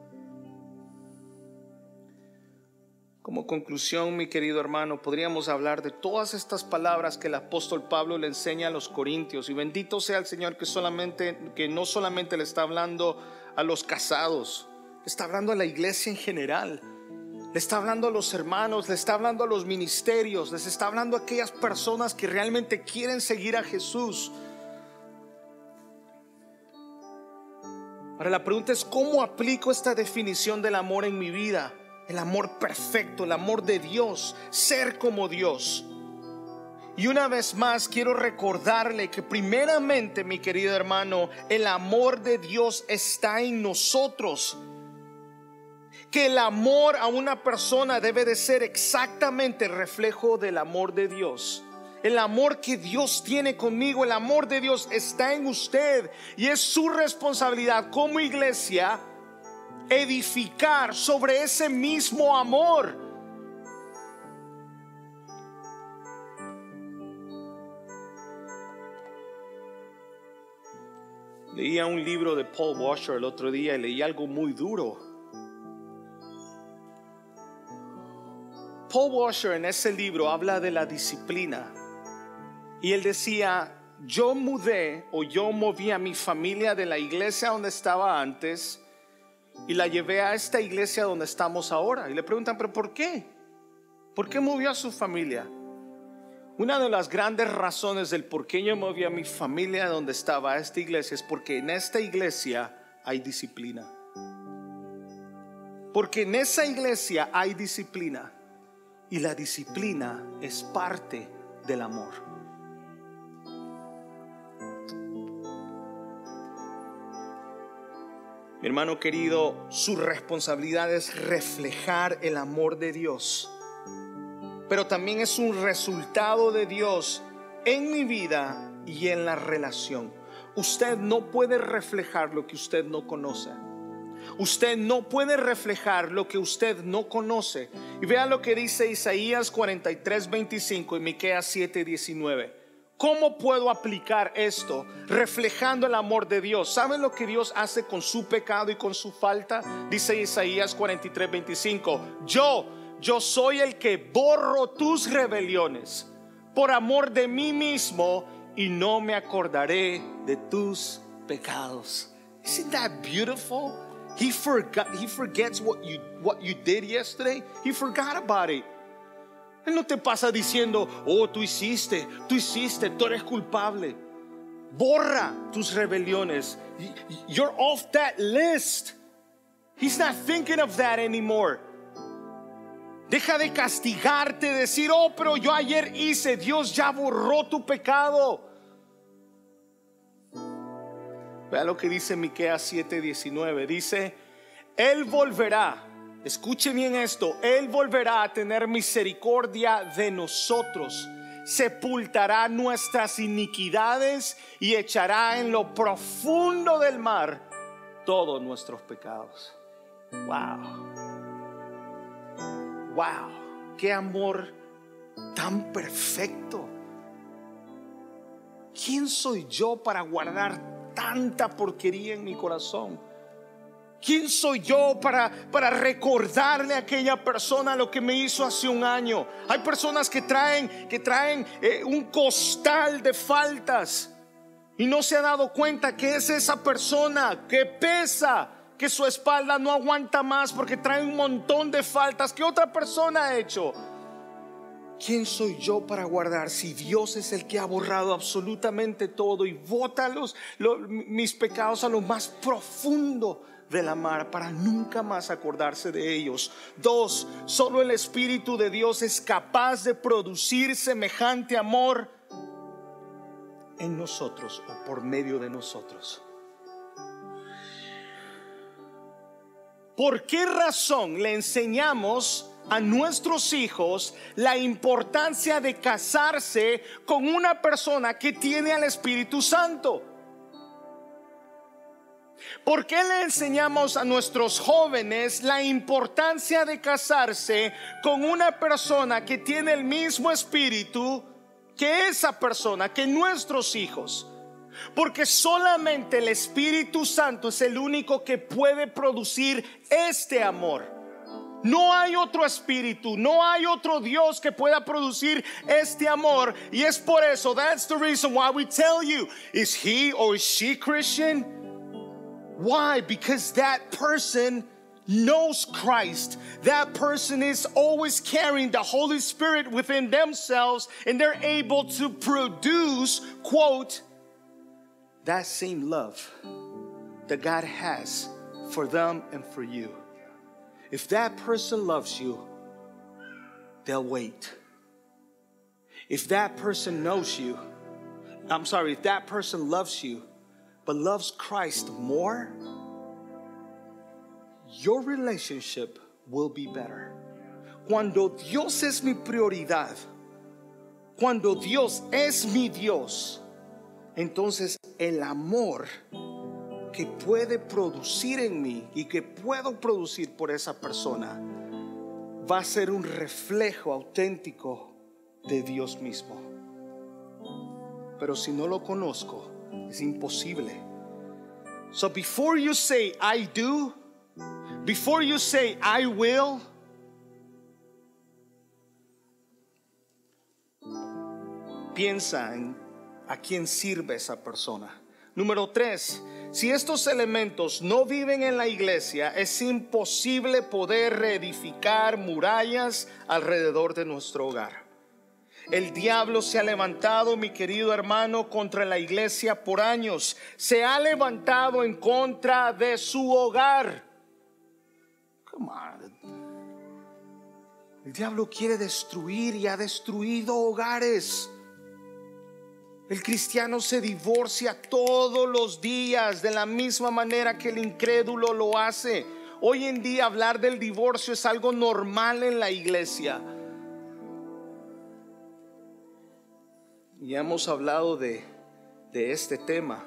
Como conclusión, mi querido hermano, podríamos hablar de todas estas palabras que el apóstol Pablo le enseña a los corintios. Y bendito sea el Señor que solamente, que no solamente le está hablando a los casados, le está hablando a la iglesia en general, le está hablando a los hermanos, le está hablando a los ministerios, les está hablando a aquellas personas que realmente quieren seguir a Jesús. Ahora la pregunta es, ¿cómo aplico esta definición del amor en mi vida? El amor perfecto, el amor de Dios, ser como Dios. Y una vez más quiero recordarle que primeramente, mi querido hermano, el amor de Dios está en nosotros. Que el amor a una persona debe de ser exactamente el reflejo del amor de Dios. El amor que Dios tiene conmigo, el amor de Dios está en usted y es su responsabilidad como iglesia edificar sobre ese mismo amor. Leía un libro de Paul Washer el otro día y leí algo muy duro. Paul Washer en ese libro habla de la disciplina. Y él decía, yo mudé o yo moví a mi familia de la iglesia donde estaba antes y la llevé a esta iglesia donde estamos ahora. Y le preguntan, pero ¿por qué? ¿Por qué movió a su familia? Una de las grandes razones del por qué yo moví a mi familia donde estaba esta iglesia es porque en esta iglesia hay disciplina. Porque en esa iglesia hay disciplina y la disciplina es parte del amor. Mi hermano querido, su responsabilidad es reflejar el amor de Dios pero también es un resultado de Dios en mi vida y en la relación. Usted no puede reflejar lo que usted no conoce. Usted no puede reflejar lo que usted no conoce. Y vea lo que dice Isaías 43, 25 y Miqueas 7, 19. ¿Cómo puedo aplicar esto reflejando el amor de Dios? ¿Saben lo que Dios hace con su pecado y con su falta? Dice Isaías 43, 25. Yo yo soy el que borro tus rebeliones por amor de mí mismo y no me acordaré de tus pecados. Isn't that beautiful? He forgot he forgets what you what you did yesterday. He forgot about it. Él no te pasa diciendo, "Oh, tú hiciste, tú hiciste, tú eres culpable." Borra tus rebeliones. You're off that list. He's not thinking of that anymore. Deja de castigarte, decir, oh, pero yo ayer hice, Dios ya borró tu pecado. Vea lo que dice Miqueas 7:19. Dice, Él volverá, escuche bien esto, Él volverá a tener misericordia de nosotros, sepultará nuestras iniquidades y echará en lo profundo del mar todos nuestros pecados. Wow wow, qué amor tan perfecto. ¿Quién soy yo para guardar tanta porquería en mi corazón? ¿Quién soy yo para, para recordarle a aquella persona lo que me hizo hace un año? Hay personas que traen, que traen eh, un costal de faltas y no se ha dado cuenta que es esa persona que pesa que su espalda no aguanta más porque trae un montón de faltas que otra persona ha hecho. ¿Quién soy yo para guardar si Dios es el que ha borrado absolutamente todo y bota los, mis pecados a lo más profundo de la mar para nunca más acordarse de ellos? Dos, solo el Espíritu de Dios es capaz de producir semejante amor en nosotros o por medio de nosotros. ¿Por qué razón le enseñamos a nuestros hijos la importancia de casarse con una persona que tiene al Espíritu Santo? ¿Por qué le enseñamos a nuestros jóvenes la importancia de casarse con una persona que tiene el mismo espíritu que esa persona, que nuestros hijos? Porque solamente el Espíritu Santo es el único que puede producir este amor. No hay otro espíritu, no hay otro Dios que pueda producir este amor. Y es por eso, that's the reason why we tell you, is he or is she Christian? Why? Because that person knows Christ. That person is always carrying the Holy Spirit within themselves and they're able to produce, quote, that same love that God has for them and for you. If that person loves you, they'll wait. If that person knows you, I'm sorry, if that person loves you, but loves Christ more, your relationship will be better. Cuando Dios es mi prioridad, cuando Dios es mi Dios, entonces el amor que puede producir en mí y que puedo producir por esa persona va a ser un reflejo auténtico de Dios mismo. Pero si no lo conozco, es imposible. So before you say I do, before you say I will, piensa en a quién sirve esa persona. Número tres, si estos elementos no viven en la iglesia, es imposible poder reedificar murallas alrededor de nuestro hogar. El diablo se ha levantado, mi querido hermano, contra la iglesia por años. Se ha levantado en contra de su hogar. El diablo quiere destruir y ha destruido hogares. El cristiano se divorcia todos los días de la misma manera que el incrédulo lo hace. Hoy en día hablar del divorcio es algo normal en la iglesia. Y hemos hablado de, de este tema.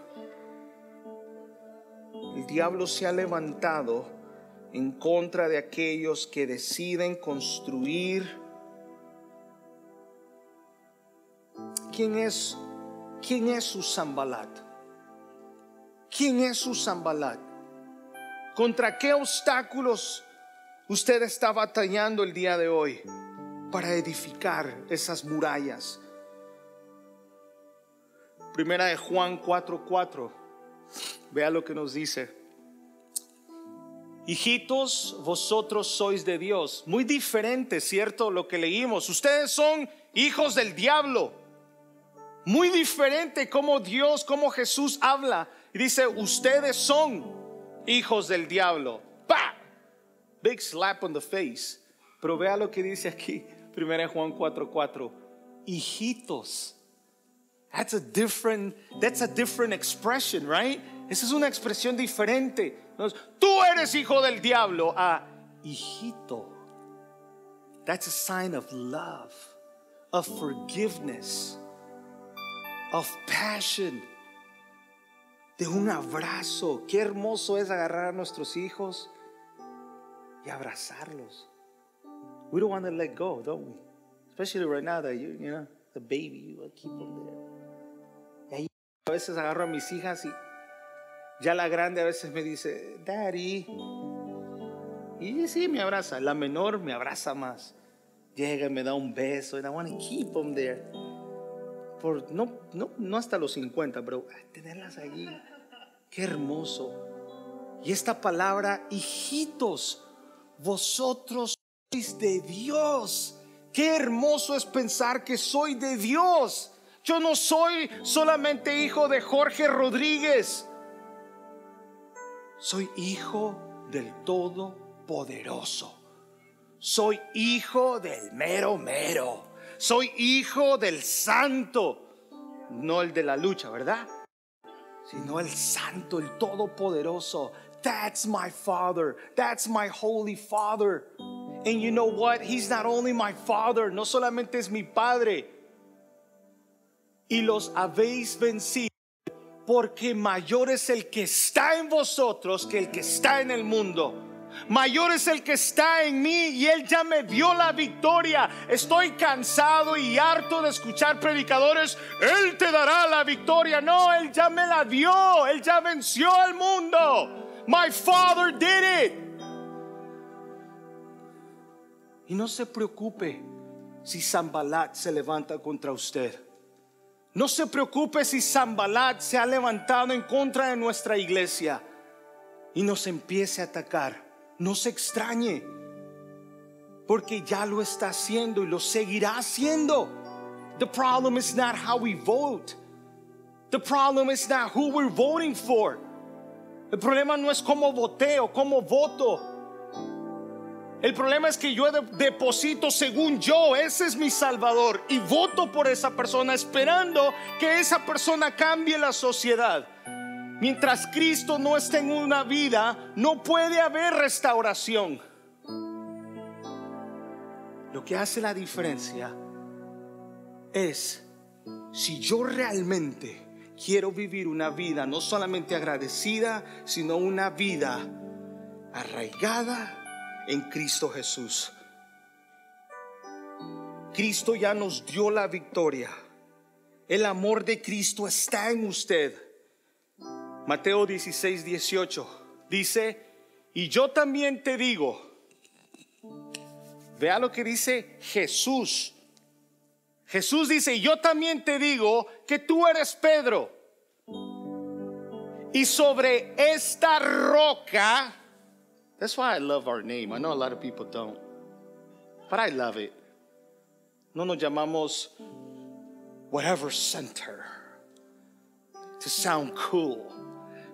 El diablo se ha levantado en contra de aquellos que deciden construir. ¿Quién es ¿Quién es su Zambalat? ¿Quién es su Zambalat? ¿Contra qué obstáculos usted está batallando el día de hoy para edificar esas murallas? Primera de Juan 4:4. Vea lo que nos dice. Hijitos, vosotros sois de Dios. Muy diferente, ¿cierto? Lo que leímos. Ustedes son hijos del diablo muy diferente como Dios, como Jesús habla. Y dice, ustedes son hijos del diablo. ¡Pah! Big slap on the face. Pero vea lo que dice aquí, 1 Juan 4:4. Hijitos. That's a different, that's a different expression, right? Esa es una expresión diferente. Tú eres hijo del diablo. A hijito. That's a sign of love, of forgiveness of passion, de un abrazo. Qué hermoso es agarrar a nuestros hijos y abrazarlos. We don't want to let go, don't we? Especially right now that you, you know, the baby, you keep them there. A veces agarro a mis hijas y ya la grande a veces me dice, Daddy. Y sí, me abraza. La menor me abraza más. Llega y me da un beso. And I want to keep them there no, no, no hasta los 50, pero tenerlas allí, qué hermoso. Y esta palabra, hijitos, vosotros sois de Dios. Qué hermoso es pensar que soy de Dios. Yo no soy solamente hijo de Jorge Rodríguez. Soy hijo del Todopoderoso. Soy hijo del mero mero. Soy hijo del santo. No el de la lucha, ¿verdad? Sino el santo, el todopoderoso. That's my father. That's my holy father. And you know what? He's not only my father, no solamente es mi padre. Y los habéis vencido porque mayor es el que está en vosotros que el que está en el mundo. Mayor es el que está en mí y Él ya me dio la victoria. Estoy cansado y harto de escuchar predicadores. Él te dará la victoria. No, Él ya me la dio. Él ya venció al mundo. My Father did it. Y no se preocupe si Zambalat se levanta contra usted. No se preocupe si Zambalat se ha levantado en contra de nuestra iglesia y nos empiece a atacar. No se extrañe, porque ya lo está haciendo y lo seguirá haciendo. The problem is not how we vote. The problem is not who we're voting for. El problema no es cómo voteo, cómo voto. El problema es que yo deposito según yo, ese es mi Salvador, y voto por esa persona esperando que esa persona cambie la sociedad. Mientras Cristo no esté en una vida, no puede haber restauración. Lo que hace la diferencia es si yo realmente quiero vivir una vida no solamente agradecida, sino una vida arraigada en Cristo Jesús. Cristo ya nos dio la victoria. El amor de Cristo está en usted. Mateo 16, 18 dice, y yo también te digo, vea lo que dice Jesús. Jesús dice, yo también te digo que tú eres Pedro. Y sobre esta roca, That's why I love our name. I know a lot of people don't, but I love it. No nos llamamos whatever center to sound cool.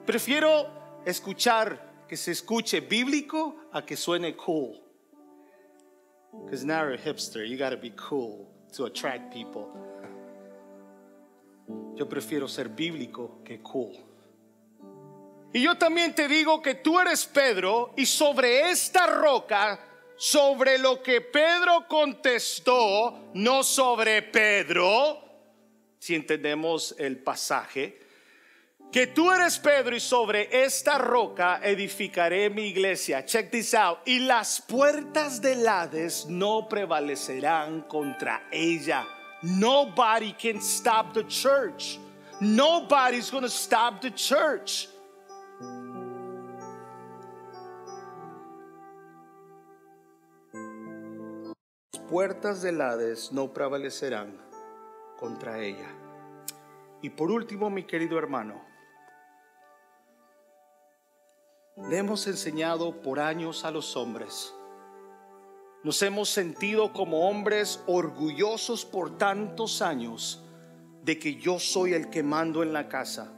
Prefiero escuchar que se escuche bíblico a que suene cool. Because now you're a hipster, you got to be cool to attract people. Yo prefiero ser bíblico que cool. Y yo también te digo que tú eres Pedro y sobre esta roca, sobre lo que Pedro contestó, no sobre Pedro, si entendemos el pasaje, que tú eres Pedro y sobre esta roca edificaré mi iglesia. Check this out. Y las puertas del Hades no prevalecerán contra ella. Nobody can stop the church. Nobody's going to stop the church. Puertas del Hades no prevalecerán contra ella. Y por último, mi querido hermano, le hemos enseñado por años a los hombres. Nos hemos sentido como hombres orgullosos por tantos años de que yo soy el que mando en la casa.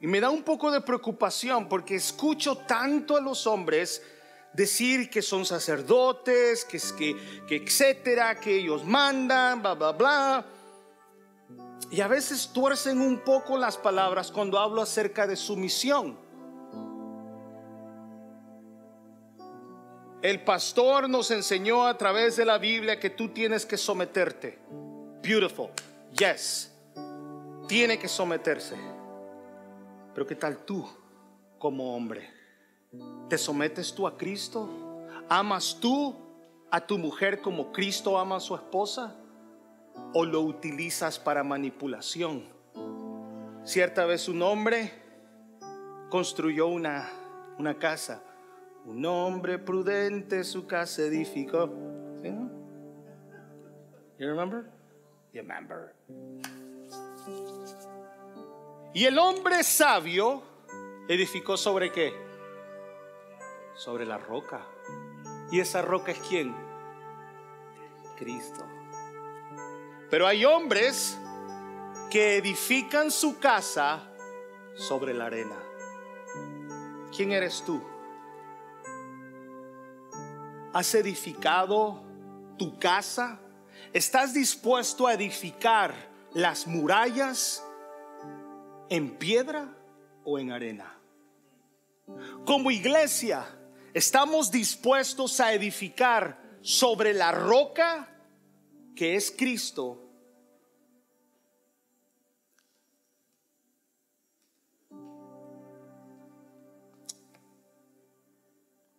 Y me da un poco de preocupación porque escucho tanto a los hombres decir que son sacerdotes, que, que, que etcétera, que ellos mandan, bla, bla, bla. Y a veces tuercen un poco las palabras cuando hablo acerca de su misión. El pastor nos enseñó a través de la Biblia que tú tienes que someterte. Beautiful. Yes. Tiene que someterse. Pero ¿qué tal tú como hombre? ¿Te sometes tú a Cristo? ¿Amas tú a tu mujer como Cristo ama a su esposa? ¿O lo utilizas para manipulación? Cierta vez un hombre construyó una, una casa. Un hombre prudente su casa edificó. ¿Sí? You remember? You remember. Y el hombre sabio ¿Edificó sobre qué? Sobre la roca. ¿Y esa roca es quién? Cristo. Pero hay hombres que edifican su casa sobre la arena. ¿Quién eres tú? ¿Has edificado tu casa? ¿Estás dispuesto a edificar las murallas en piedra o en arena? Como iglesia, ¿estamos dispuestos a edificar sobre la roca que es Cristo?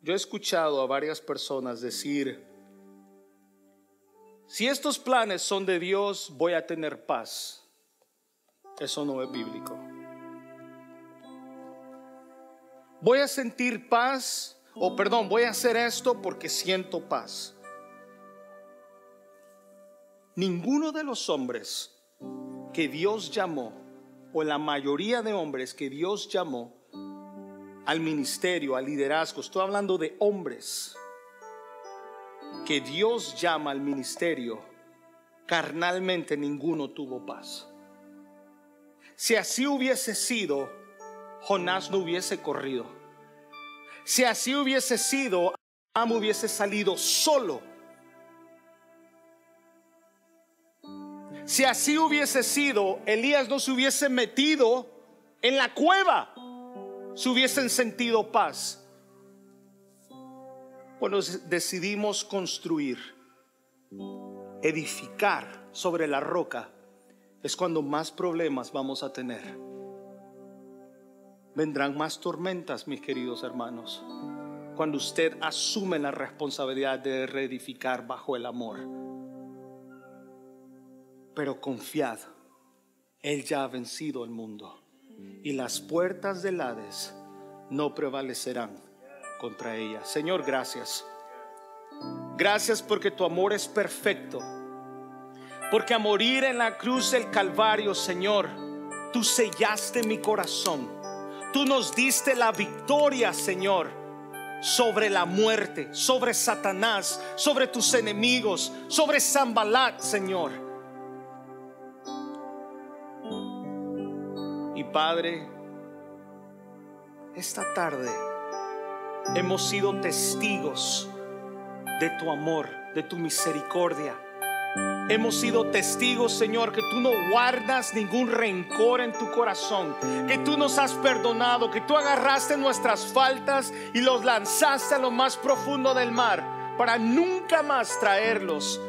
Yo he escuchado a varias personas decir, si estos planes son de Dios, voy a tener paz. Eso no es bíblico. Voy a sentir paz, o perdón, voy a hacer esto porque siento paz. Ninguno de los hombres que Dios llamó, o la mayoría de hombres que Dios llamó al ministerio, al liderazgo, estoy hablando de hombres, que Dios llama al ministerio, carnalmente ninguno tuvo paz. Si así hubiese sido, Jonás no hubiese corrido. Si así hubiese sido, Am hubiese salido solo. Si así hubiese sido, Elías no se hubiese metido en la cueva, se hubiesen sentido paz. Cuando decidimos construir, edificar sobre la roca, es cuando más problemas vamos a tener. Vendrán más tormentas, mis queridos hermanos, cuando usted asume la responsabilidad de reedificar bajo el amor. Pero confiad, Él ya ha vencido el mundo y las puertas del Hades no prevalecerán contra ella. Señor, gracias. Gracias porque tu amor es perfecto. Porque a morir en la cruz del Calvario, Señor, tú sellaste mi corazón. Tú nos diste la victoria, Señor, sobre la muerte, sobre Satanás, sobre tus enemigos, sobre Zambalat, Señor. Y Padre, esta tarde hemos sido testigos de tu amor, de tu misericordia. Hemos sido testigos, Señor, que tú no guardas ningún rencor en tu corazón, que tú nos has perdonado, que tú agarraste nuestras faltas y los lanzaste a lo más profundo del mar para nunca más traerlos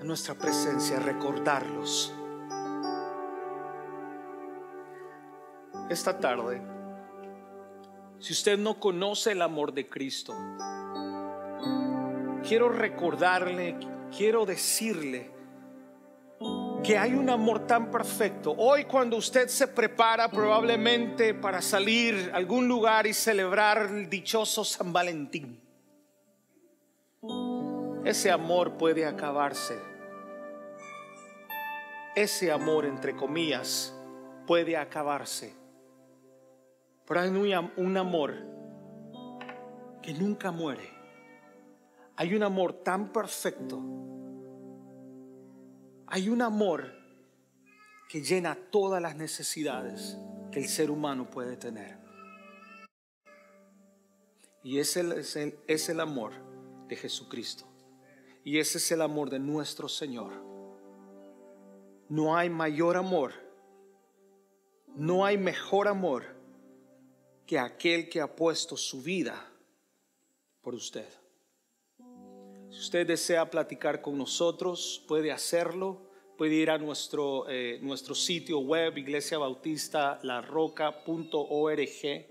a nuestra presencia, recordarlos. Esta tarde, si usted no conoce el amor de Cristo, quiero recordarle, quiero decirle que hay un amor tan perfecto. Hoy cuando usted se prepara probablemente para salir a algún lugar y celebrar el dichoso San Valentín, ese amor puede acabarse. Ese amor, entre comillas, puede acabarse. Pero hay un amor que nunca muere. Hay un amor tan perfecto. Hay un amor que llena todas las necesidades que el ser humano puede tener. Y ese es el, es el amor de Jesucristo. Y ese es el amor de nuestro Señor. No hay mayor amor. No hay mejor amor que aquel que ha puesto su vida por usted. Si usted desea platicar con nosotros, puede hacerlo. Puede ir a nuestro, eh, nuestro sitio web, iglesiabautistalarroca.org.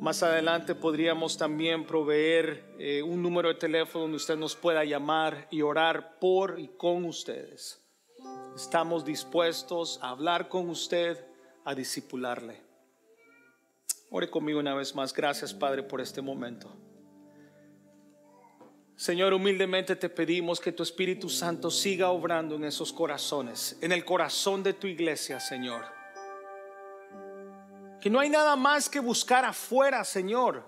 Más adelante podríamos también proveer eh, un número de teléfono donde usted nos pueda llamar y orar por y con ustedes. Estamos dispuestos a hablar con usted, a disipularle. Ore conmigo una vez más. Gracias, Padre, por este momento. Señor, humildemente te pedimos que tu Espíritu Santo siga obrando en esos corazones, en el corazón de tu iglesia, Señor Que no hay nada más que buscar afuera, Señor,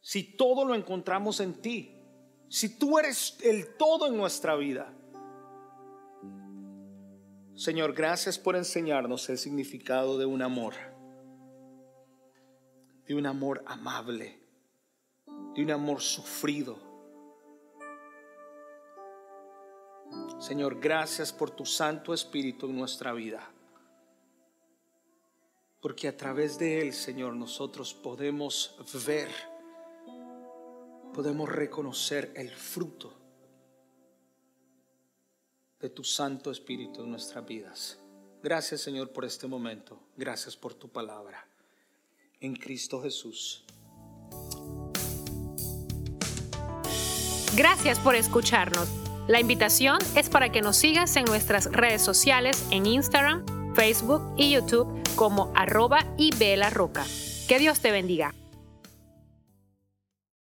si todo lo encontramos en ti. Si tú eres el todo en nuestra vida. Señor, gracias por enseñarnos el significado de un amor. De un amor amable. De un amor sufrido. Señor, gracias por tu Santo Espíritu en nuestra vida. Porque a través de Él, Señor, nosotros podemos ver, podemos reconocer el fruto de tu Santo Espíritu en nuestras vidas. Gracias, Señor, por este momento. Gracias por tu palabra. En Cristo Jesús. Gracias por escucharnos. La invitación es para que nos sigas en nuestras redes sociales en Instagram, Facebook y YouTube como arroba y Roca. Que Dios te bendiga.